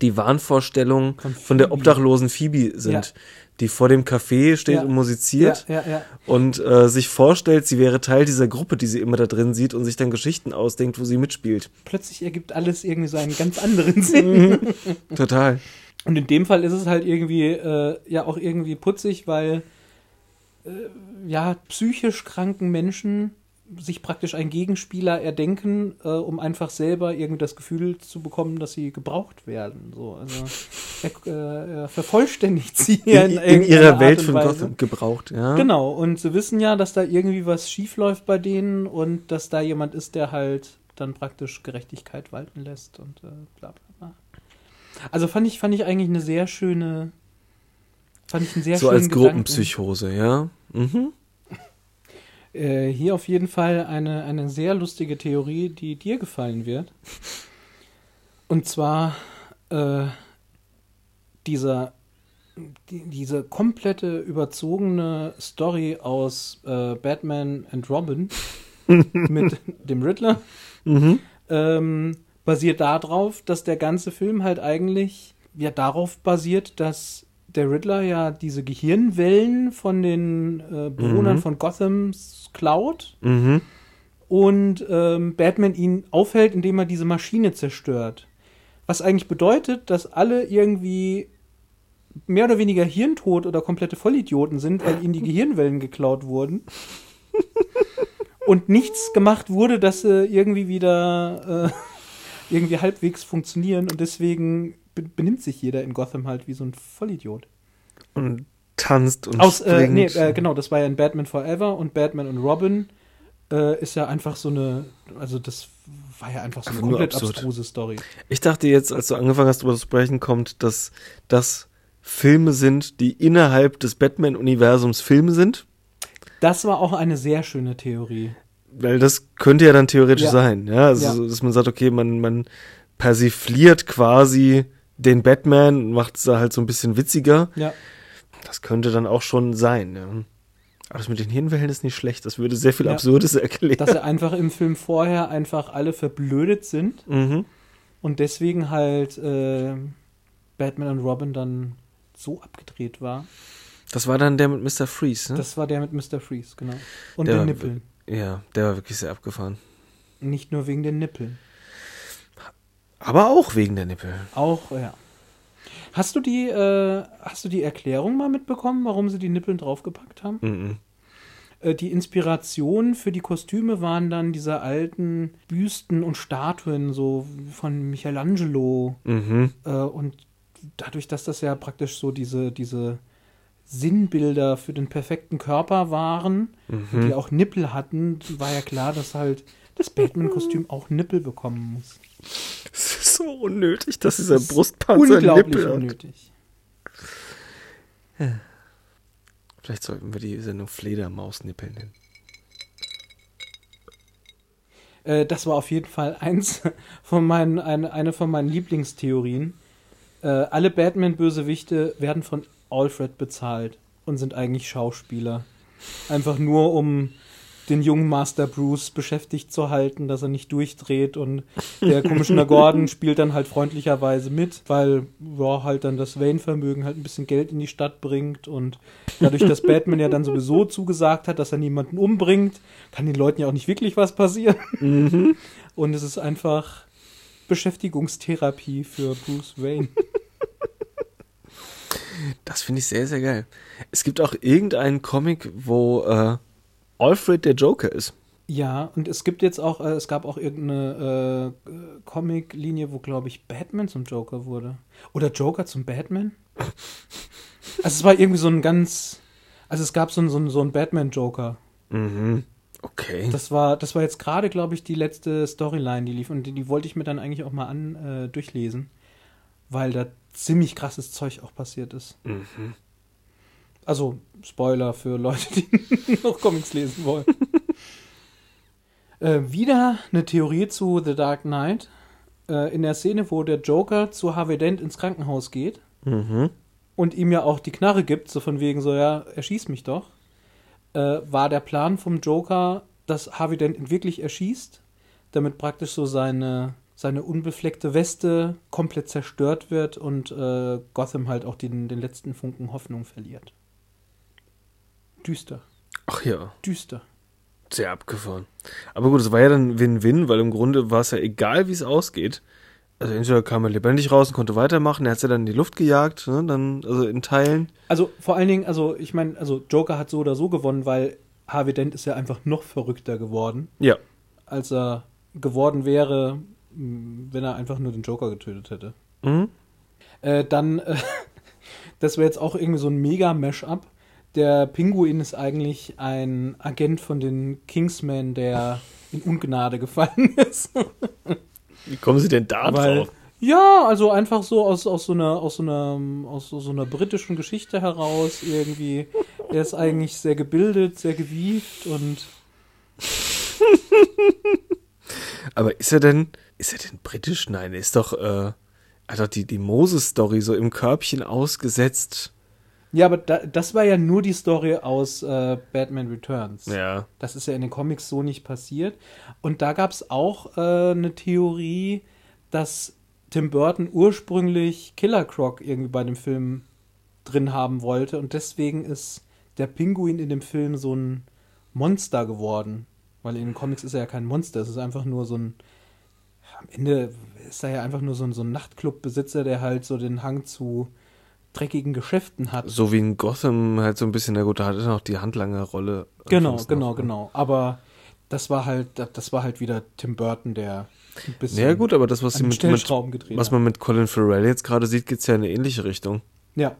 die Wahnvorstellung von, von der obdachlosen Phoebe sind, ja. die vor dem Café steht ja. und musiziert ja, und äh, sich vorstellt, sie wäre Teil dieser Gruppe, die sie immer da drin sieht und sich dann Geschichten ausdenkt, wo sie mitspielt. Plötzlich ergibt alles irgendwie so einen ganz anderen Sinn. Total. Und in dem Fall ist es halt irgendwie, äh, ja auch irgendwie putzig, weil äh, ja psychisch kranken Menschen sich praktisch einen Gegenspieler erdenken, äh, um einfach selber irgendwie das Gefühl zu bekommen, dass sie gebraucht werden. So, also er, äh, er vervollständigt sie in, in, in ihrer Welt von Gotham gebraucht, ja. Genau, und sie wissen ja, dass da irgendwie was schief läuft bei denen und dass da jemand ist, der halt dann praktisch Gerechtigkeit walten lässt und äh, bla bla bla. Also fand ich, fand ich eigentlich eine sehr schöne, fand ich einen sehr so schönen So als Gruppenpsychose, ja. Mhm. Äh, hier auf jeden Fall eine, eine sehr lustige Theorie, die dir gefallen wird. Und zwar äh, dieser, die, diese komplette überzogene Story aus äh, Batman and Robin mit dem Riddler mhm. ähm, basiert darauf, dass der ganze Film halt eigentlich ja darauf basiert, dass der Riddler ja diese Gehirnwellen von den äh, Bewohnern mhm. von Gothams klaut mhm. und ähm, Batman ihn aufhält, indem er diese Maschine zerstört. Was eigentlich bedeutet, dass alle irgendwie mehr oder weniger hirntot oder komplette Vollidioten sind, weil ihnen die Gehirnwellen geklaut wurden. und nichts gemacht wurde, dass sie irgendwie wieder äh, irgendwie halbwegs funktionieren und deswegen benimmt sich jeder in Gotham halt wie so ein Vollidiot. Und tanzt und Aus, äh, nee, äh, genau, das war ja in Batman Forever und Batman und Robin äh, ist ja einfach so eine, also das war ja einfach so eine komplett abstruse Story. Ich dachte jetzt, als du angefangen hast, darüber zu sprechen, kommt, dass das Filme sind, die innerhalb des Batman-Universums Filme sind. Das war auch eine sehr schöne Theorie. Weil das könnte ja dann theoretisch ja. sein, ja. Also, ja. dass man sagt, okay, man, man persifliert quasi den Batman, macht es da halt so ein bisschen witziger. Ja. Das könnte dann auch schon sein, ja. Aber das mit den Hirnwellen ist nicht schlecht. Das würde sehr viel ja. Absurdes erklären. Dass er einfach im Film vorher einfach alle verblödet sind. Mhm. Und deswegen halt äh, Batman und Robin dann so abgedreht war. Das war dann der mit Mr. Freeze, ne? Das war der mit Mr. Freeze, genau. Und der den Nippeln. Ja, der war wirklich sehr abgefahren. Nicht nur wegen den Nippeln. Aber auch wegen der Nippel. Auch, ja. Hast du die, äh, hast du die Erklärung mal mitbekommen, warum sie die Nippeln draufgepackt haben? Mhm. Äh, die Inspiration für die Kostüme waren dann diese alten Büsten und Statuen, so von Michelangelo. Mhm. Äh, und dadurch, dass das ja praktisch so diese, diese Sinnbilder für den perfekten Körper waren, Mhm. die auch Nippel hatten, war ja klar, dass halt das Batman-Kostüm auch Nippel bekommen muss. Es ist so unnötig, dass dieser Das ist Brustpanzer Unglaublich Nippel hat. unnötig. Vielleicht sollten wir die Sendung Fledermausnippel nennen. Äh, das war auf jeden Fall eins von meinen, eine, eine von meinen Lieblingstheorien. Äh, alle Batman-Bösewichte werden von Alfred bezahlt und sind eigentlich Schauspieler. Einfach nur, um den jungen Master Bruce beschäftigt zu halten, dass er nicht durchdreht und der Commissioner Gordon spielt dann halt freundlicherweise mit, weil ja, halt dann das Wayne-Vermögen halt ein bisschen Geld in die Stadt bringt und dadurch, dass Batman ja dann sowieso zugesagt hat, dass er niemanden umbringt, kann den Leuten ja auch nicht wirklich was passieren. Und es ist einfach Beschäftigungstherapie für Bruce Wayne. Das finde ich sehr, sehr geil. Es gibt auch irgendeinen Comic, wo äh, Alfred der Joker ist. Ja, und es gibt jetzt auch, äh, es gab auch irgendeine äh, Comic-Linie, wo, glaube ich, Batman zum Joker wurde. Oder Joker zum Batman? Also es war irgendwie so ein ganz, also es gab so einen so so einen Batman-Joker. Mhm. Okay. Das war, das war jetzt gerade, glaube ich, die letzte Storyline, die lief. Und die, die wollte ich mir dann eigentlich auch mal an äh, durchlesen, weil da ziemlich krasses Zeug auch passiert ist. Mhm. Also, Spoiler für Leute, die noch Comics lesen wollen. äh, wieder eine Theorie zu The Dark Knight. Äh, in der Szene, wo der Joker zu Harvey Dent ins Krankenhaus geht Mhm. und ihm ja auch die Knarre gibt, so von wegen so, ja, erschieß mich doch, äh, war der Plan vom Joker, dass Harvey Dent ihn wirklich erschießt, damit praktisch so seine, seine unbefleckte Weste komplett zerstört wird und äh, Gotham halt auch den, den letzten Funken Hoffnung verliert. Düster, Ach ja, düster. sehr abgefahren. Aber gut, es war ja dann Win-Win, weil im Grunde war es ja egal, wie es ausgeht. Also entweder kam er lebendig raus und konnte weitermachen, er hat sie dann in die Luft gejagt, ne, dann, also in Teilen. Also vor allen Dingen, also ich meine, also Joker hat so oder so gewonnen, weil Harvey Dent ist ja einfach noch verrückter geworden, Ja. als er geworden wäre, wenn er einfach nur den Joker getötet hätte. Mhm. Äh, dann, äh, das wäre jetzt auch irgendwie so ein Mega-Mash-up. Der Pinguin ist eigentlich ein Agent von den Kingsmen, der in Ungnade gefallen ist. Wie kommen sie denn da Weil, drauf? ja, also einfach so aus, aus, so einer, aus, so einer, aus so, so einer britischen Geschichte heraus irgendwie. Er ist eigentlich sehr gebildet, sehr gewieft und Aber ist er denn, ist er denn britisch? Nein, er ist doch, äh, hat doch die, die Moses-Story so im Körbchen ausgesetzt. Ja, aber da, das war ja nur die Story aus äh, Batman Returns. Ja. Das ist ja in den Comics so nicht passiert. Und da gab es auch äh, eine Theorie, dass Tim Burton ursprünglich Killer Croc irgendwie bei dem Film drin haben wollte. Und deswegen ist der Pinguin in dem Film so ein Monster geworden. Weil in den Comics ist er ja kein Monster, es ist einfach nur so ein. Am Ende ist er ja einfach nur so ein, so ein Nachtclubbesitzer, der halt so den Hang zu dreckigen Geschäften hat. So wie in Gotham halt so ein bisschen, na gut, da hat er noch die Handlanger-Rolle. Genau, genau, noch, ne? genau. Aber das war halt, das war halt wieder Tim Burton, der ein bisschen Ja gut, aber das, was, sie mit, mit, was man mit Colin Farrell jetzt gerade sieht, geht's ja in eine ähnliche Richtung. Ja.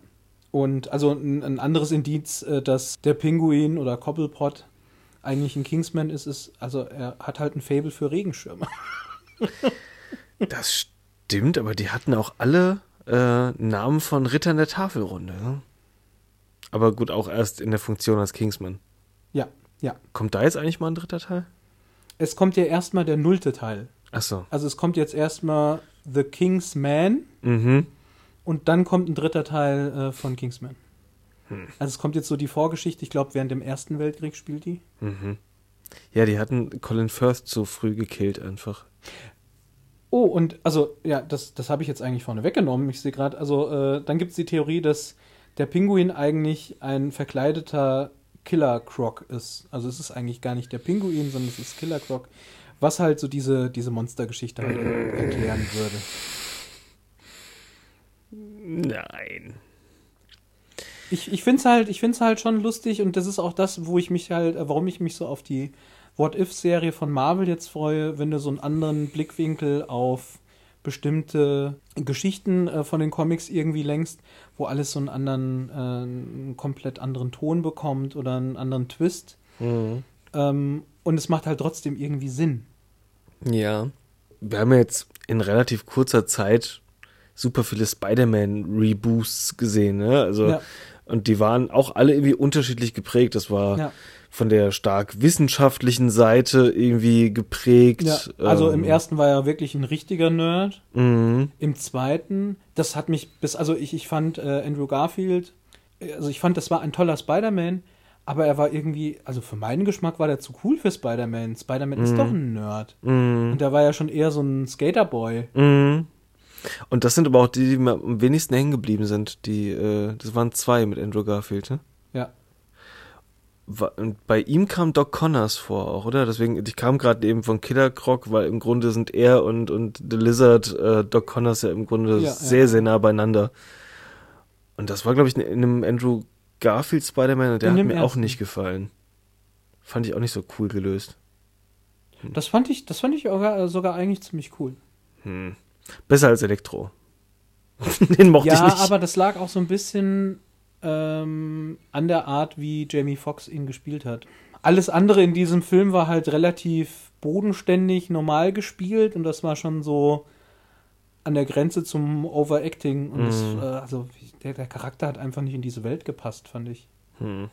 Und also ein, ein anderes Indiz, äh, dass der Pinguin oder Cobblepot eigentlich ein Kingsman ist, ist, also er hat halt ein Fable für Regenschirme. Das stimmt, aber die hatten auch alle äh, Namen von Rittern der Tafelrunde. Ne? Aber gut, auch erst in der Funktion als Kingsman. Ja, ja. Kommt da jetzt eigentlich mal ein dritter Teil? Es kommt ja erstmal der nullte Teil. Achso. Also es kommt jetzt erstmal The King's Man Mhm. und dann kommt ein dritter Teil äh, von Kingsman. Hm. Also es kommt jetzt so die Vorgeschichte, ich glaube während dem Ersten Weltkrieg spielt die. Mhm. Ja, die hatten Colin Firth so früh gekillt einfach. Oh, und also, ja, das, das habe ich jetzt eigentlich vorne weggenommen. Ich sehe gerade, also, äh, dann gibt es die Theorie, dass der Pinguin eigentlich ein verkleideter Killer Croc ist. Also, es ist eigentlich gar nicht der Pinguin, sondern es ist Killer Croc, was halt so diese, diese Monstergeschichte halt er- erklären würde. Nein. Ich, ich finde es halt, ich find's halt schon lustig und das ist auch das, wo ich mich halt, äh, warum ich mich so auf die What-If-Serie von Marvel jetzt freue, wenn du so einen anderen Blickwinkel auf bestimmte Geschichten äh, von den Comics irgendwie längst, wo alles so einen anderen, äh, einen komplett anderen Ton bekommt oder einen anderen Twist. Mhm. Ähm, und es macht halt trotzdem irgendwie Sinn. Ja. Wir haben ja jetzt in relativ kurzer Zeit super viele Spider-Man-Reboosts gesehen, ne? Also, Ja. und die waren auch alle irgendwie unterschiedlich geprägt. Das war Ja. Von der stark wissenschaftlichen Seite irgendwie geprägt. Ja, also im Ähm, ersten war er wirklich ein richtiger Nerd. Mhm. Im zweiten, das hat mich bis, also ich, ich fand äh, Andrew Garfield, äh, also ich fand, das war ein toller Spider-Man, aber er war irgendwie, also für meinen Geschmack war der zu cool für Spider-Man. Spider-Man ist doch ein Nerd. Mhm. Und der war ja schon eher so ein Skaterboy. Mhm. Und das sind aber auch die, die mir am wenigsten hängen geblieben sind. Die, äh, das waren zwei mit Andrew Garfield, ne? Ja. Und bei ihm kam Doc Connors vor auch, oder? Deswegen, ich kam gerade eben von Killer Croc, weil im Grunde sind er und, und The Lizard, äh, Doc Connors ja im Grunde Ja, sehr, ja. sehr nah beieinander. Und das war, glaube ich, in einem Andrew Garfield Spider-Man und der In hat mir auch nicht gefallen. Fand ich auch nicht so cool gelöst. Das fand ich, das fand ich sogar, sogar eigentlich ziemlich cool. Hm. Besser als Elektro. Den mochte ich Ja, nicht. aber das lag auch so ein bisschen ähm, an der Art, wie Jamie Foxx ihn gespielt hat. Alles andere in diesem Film war halt relativ bodenständig, normal gespielt und das war schon so an der Grenze zum Overacting. Und das, Mhm. äh, also der, der Charakter hat einfach nicht in diese Welt gepasst, fand ich. Hm.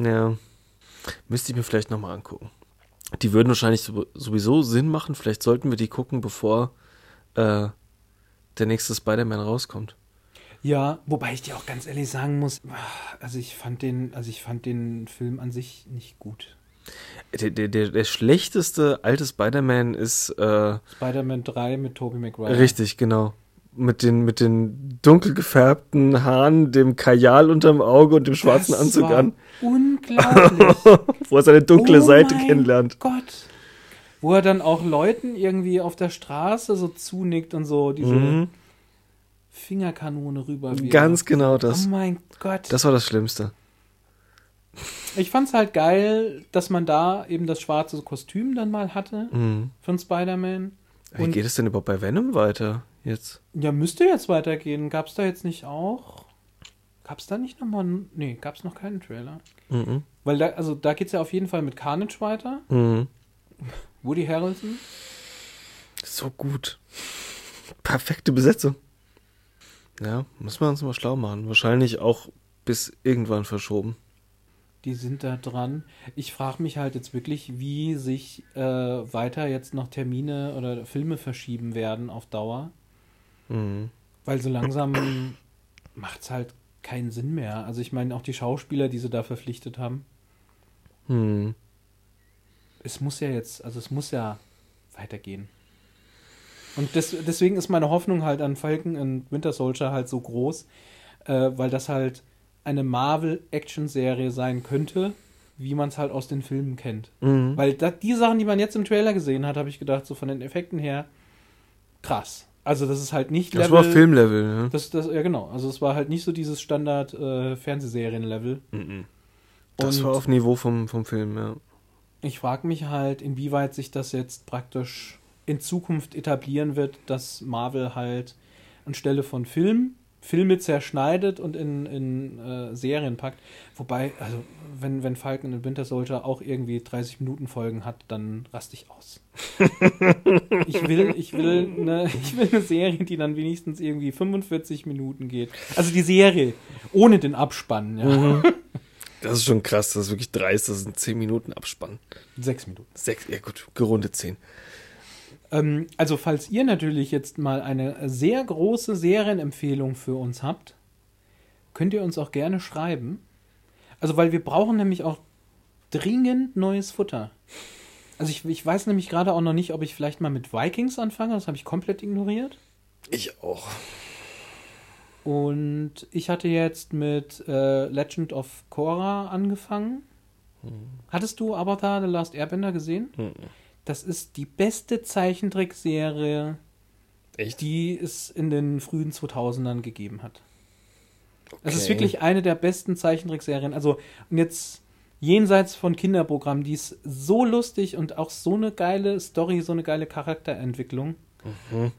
Ja. Müsste ich mir vielleicht nochmal angucken. Die würden wahrscheinlich so- sowieso Sinn machen. Vielleicht sollten wir die gucken, bevor äh, der nächste Spider-Man rauskommt. Ja, wobei ich dir auch ganz ehrlich sagen muss, also ich fand den, also ich fand den Film an sich nicht gut. Der, der, der, der schlechteste alte Spider-Man ist äh, Spider-Man 3 mit Tobey Maguire. richtig, genau. Mit den, mit den dunkel gefärbten Haaren, dem Kajal unterm Auge und dem schwarzen Das Anzug an, Unglaublich. wo er seine dunkle Oh Seite mein kennenlernt. Gott. Wo er dann auch Leuten irgendwie auf der Straße so zunickt und so diese Mhm. Fingerkanone rüber. Ganz genau das. Oh mein Gott. Das war das Schlimmste. ich fand's halt geil, dass man da eben das schwarze Kostüm dann mal hatte Mhm. von Spider-Man. Wie geht es denn überhaupt bei Venom weiter jetzt? Ja, müsste jetzt weitergehen. Gab's da jetzt nicht auch? Gab's da nicht nochmal. Nee, gab's noch keinen Trailer. Mhm. Weil da, also da geht's ja auf jeden Fall mit Carnage weiter. Mhm. Woody Harrelson. So gut. Perfekte Besetzung. Ja, muss man uns mal schlau machen. Wahrscheinlich auch bis irgendwann verschoben. Die sind da dran. Ich frage mich halt jetzt wirklich, wie sich äh, weiter jetzt noch Termine oder Filme verschieben werden auf Dauer. Mhm. Weil so langsam macht es halt keinen Sinn mehr. Also ich meine auch die Schauspieler, die sie da verpflichtet haben. Mhm. Es muss ja jetzt, also es muss ja weitergehen. Und des, deswegen ist meine Hoffnung halt an Falcon und Winter Soldier halt so groß, äh, weil das halt eine Marvel-Action-Serie sein könnte, wie man es halt aus den Filmen kennt. Mhm. Weil da, die Sachen, die man jetzt im Trailer gesehen hat, habe ich gedacht, so von den Effekten her, krass. Also das ist halt nicht Das war Filmlevel, ne? Das, das, ja genau. Also es war halt nicht so dieses Standard äh, Fernsehserien-Level. Mhm. Das Und- war auf Niveau vom, vom Film, ja. Ich frage mich halt, inwieweit sich das jetzt praktisch in Zukunft etablieren wird, dass Marvel halt anstelle von Film Filme zerschneidet und in, in äh, Serien packt. Wobei, also wenn, wenn Falcon und Winter Soldier auch irgendwie 30 Minuten Folgen hat, dann raste ich aus. ich, will, ich, will eine, ich will eine Serie, die dann wenigstens irgendwie 45 Minuten geht. Also die Serie, ohne den Abspann, ja. Das ist schon krass, das ist wirklich dreist, das sind 10 Minuten Abspann. Sechs Minuten. Sechs, ja gut, gerundet 10. Ähm, also, falls ihr natürlich jetzt mal eine sehr große Serienempfehlung für uns habt, könnt ihr uns auch gerne schreiben. Also, weil wir brauchen nämlich auch dringend neues Futter. Also, ich, ich weiß nämlich gerade auch noch nicht, ob ich vielleicht mal mit Vikings anfange. Das habe ich komplett ignoriert. Ich auch. Und ich hatte jetzt mit äh, Legend of Korra angefangen. Hattest du Avatar The Last Airbender gesehen? Mhm. Das ist die beste Zeichentrickserie, Echt? die es in den frühen 2000ern gegeben hat. Es ist Okay. wirklich eine der besten Zeichentrickserien. Also, und jetzt jenseits von Kinderprogrammen, die ist so lustig und auch so eine geile Story, so eine geile Charakterentwicklung. Mhm.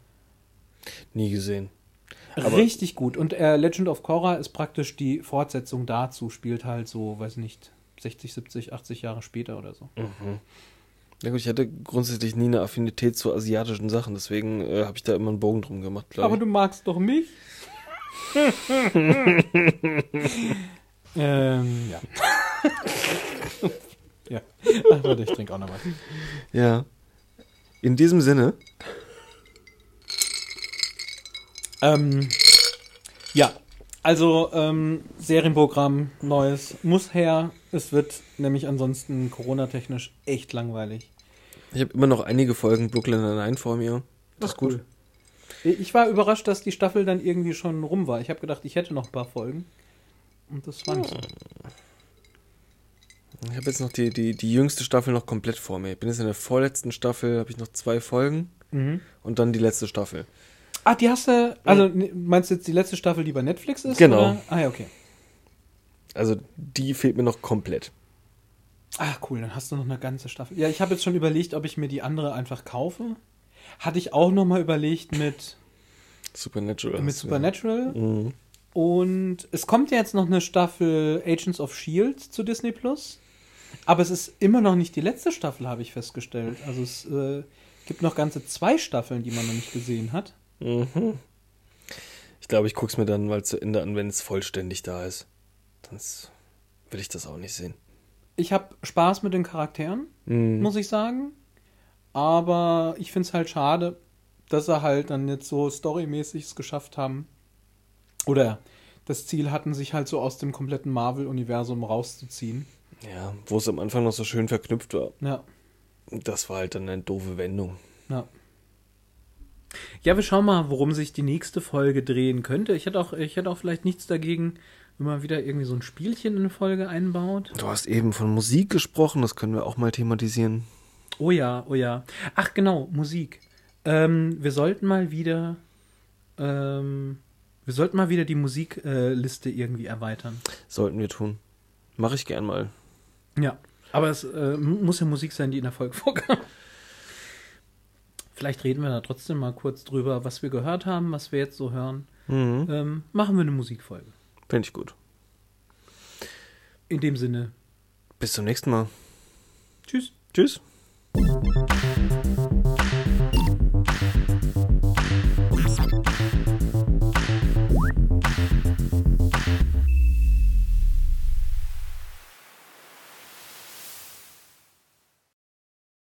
Nie gesehen. Aber Richtig gut. Und äh, Legend of Korra ist praktisch die Fortsetzung dazu, spielt halt so, weiß nicht, 60, 70, 80 Jahre später oder so. Mhm. Ja gut, ich hatte grundsätzlich nie eine Affinität zu asiatischen Sachen, deswegen äh, habe ich da immer einen Bogen drum gemacht, glaube ich. Aber du magst doch mich? ähm, ja. ja. Ach, warte, ich trinke auch noch was. Ja. In diesem Sinne. Ähm, ja, also ähm, Serienprogramm neues muss her. Es wird nämlich ansonsten Corona-technisch echt langweilig. Ich habe immer noch einige Folgen Brooklyn Nine vor mir. Das ist gut. Ich war überrascht, dass die Staffel dann irgendwie schon rum war. Ich habe gedacht, ich hätte noch ein paar Folgen. Und das war nicht so. Ich habe jetzt noch die, die, die jüngste Staffel noch komplett vor mir. Ich bin jetzt in der vorletzten Staffel, habe ich noch zwei Folgen mhm. und dann die letzte Staffel. Ah, die hast du. Also meinst du jetzt die letzte Staffel, die bei Netflix ist? Genau. Oder? Ah, ja, okay. Also die fehlt mir noch komplett. Ah, cool, dann hast du noch eine ganze Staffel. Ja, ich habe jetzt schon überlegt, ob ich mir die andere einfach kaufe. Hatte ich auch noch mal überlegt mit Supernatural. Mit Supernatural. Ja. Mhm. Und es kommt ja jetzt noch eine Staffel Agents of Shield zu Disney Plus. Aber es ist immer noch nicht die letzte Staffel, habe ich festgestellt. Also es äh, gibt noch ganze zwei Staffeln, die man noch nicht gesehen hat. Mhm. Ich glaube, ich gucke es mir dann mal zu Ende an, wenn es vollständig da ist. Sonst will ich das auch nicht sehen. Ich habe Spaß mit den Charakteren, mhm. muss ich sagen. Aber ich finde es halt schade, dass sie halt dann jetzt so storymäßig es geschafft haben. Oder das Ziel hatten, sich halt so aus dem kompletten Marvel-Universum rauszuziehen. Ja, wo es am Anfang noch so schön verknüpft war. Ja. Das war halt dann eine doofe Wendung. Ja. Ja, wir schauen mal, worum sich die nächste Folge drehen könnte. Ich hätte auch, ich hätte auch vielleicht nichts dagegen, man wieder irgendwie so ein Spielchen in eine Folge einbaut. Du hast eben von Musik gesprochen, das können wir auch mal thematisieren. Oh ja, oh ja. Ach genau, Musik. Ähm, wir sollten mal wieder, ähm, wir sollten mal wieder die Musikliste äh, irgendwie erweitern. Sollten wir tun. Mache ich gern mal. Ja, aber es äh, muss ja Musik sein, die in der Folge vorkam. Vielleicht reden wir da trotzdem mal kurz drüber, was wir gehört haben, was wir jetzt so hören. Mhm. Ähm, machen wir eine Musikfolge. Finde ich gut. In dem Sinne. Bis zum nächsten Mal. Tschüss. Tschüss.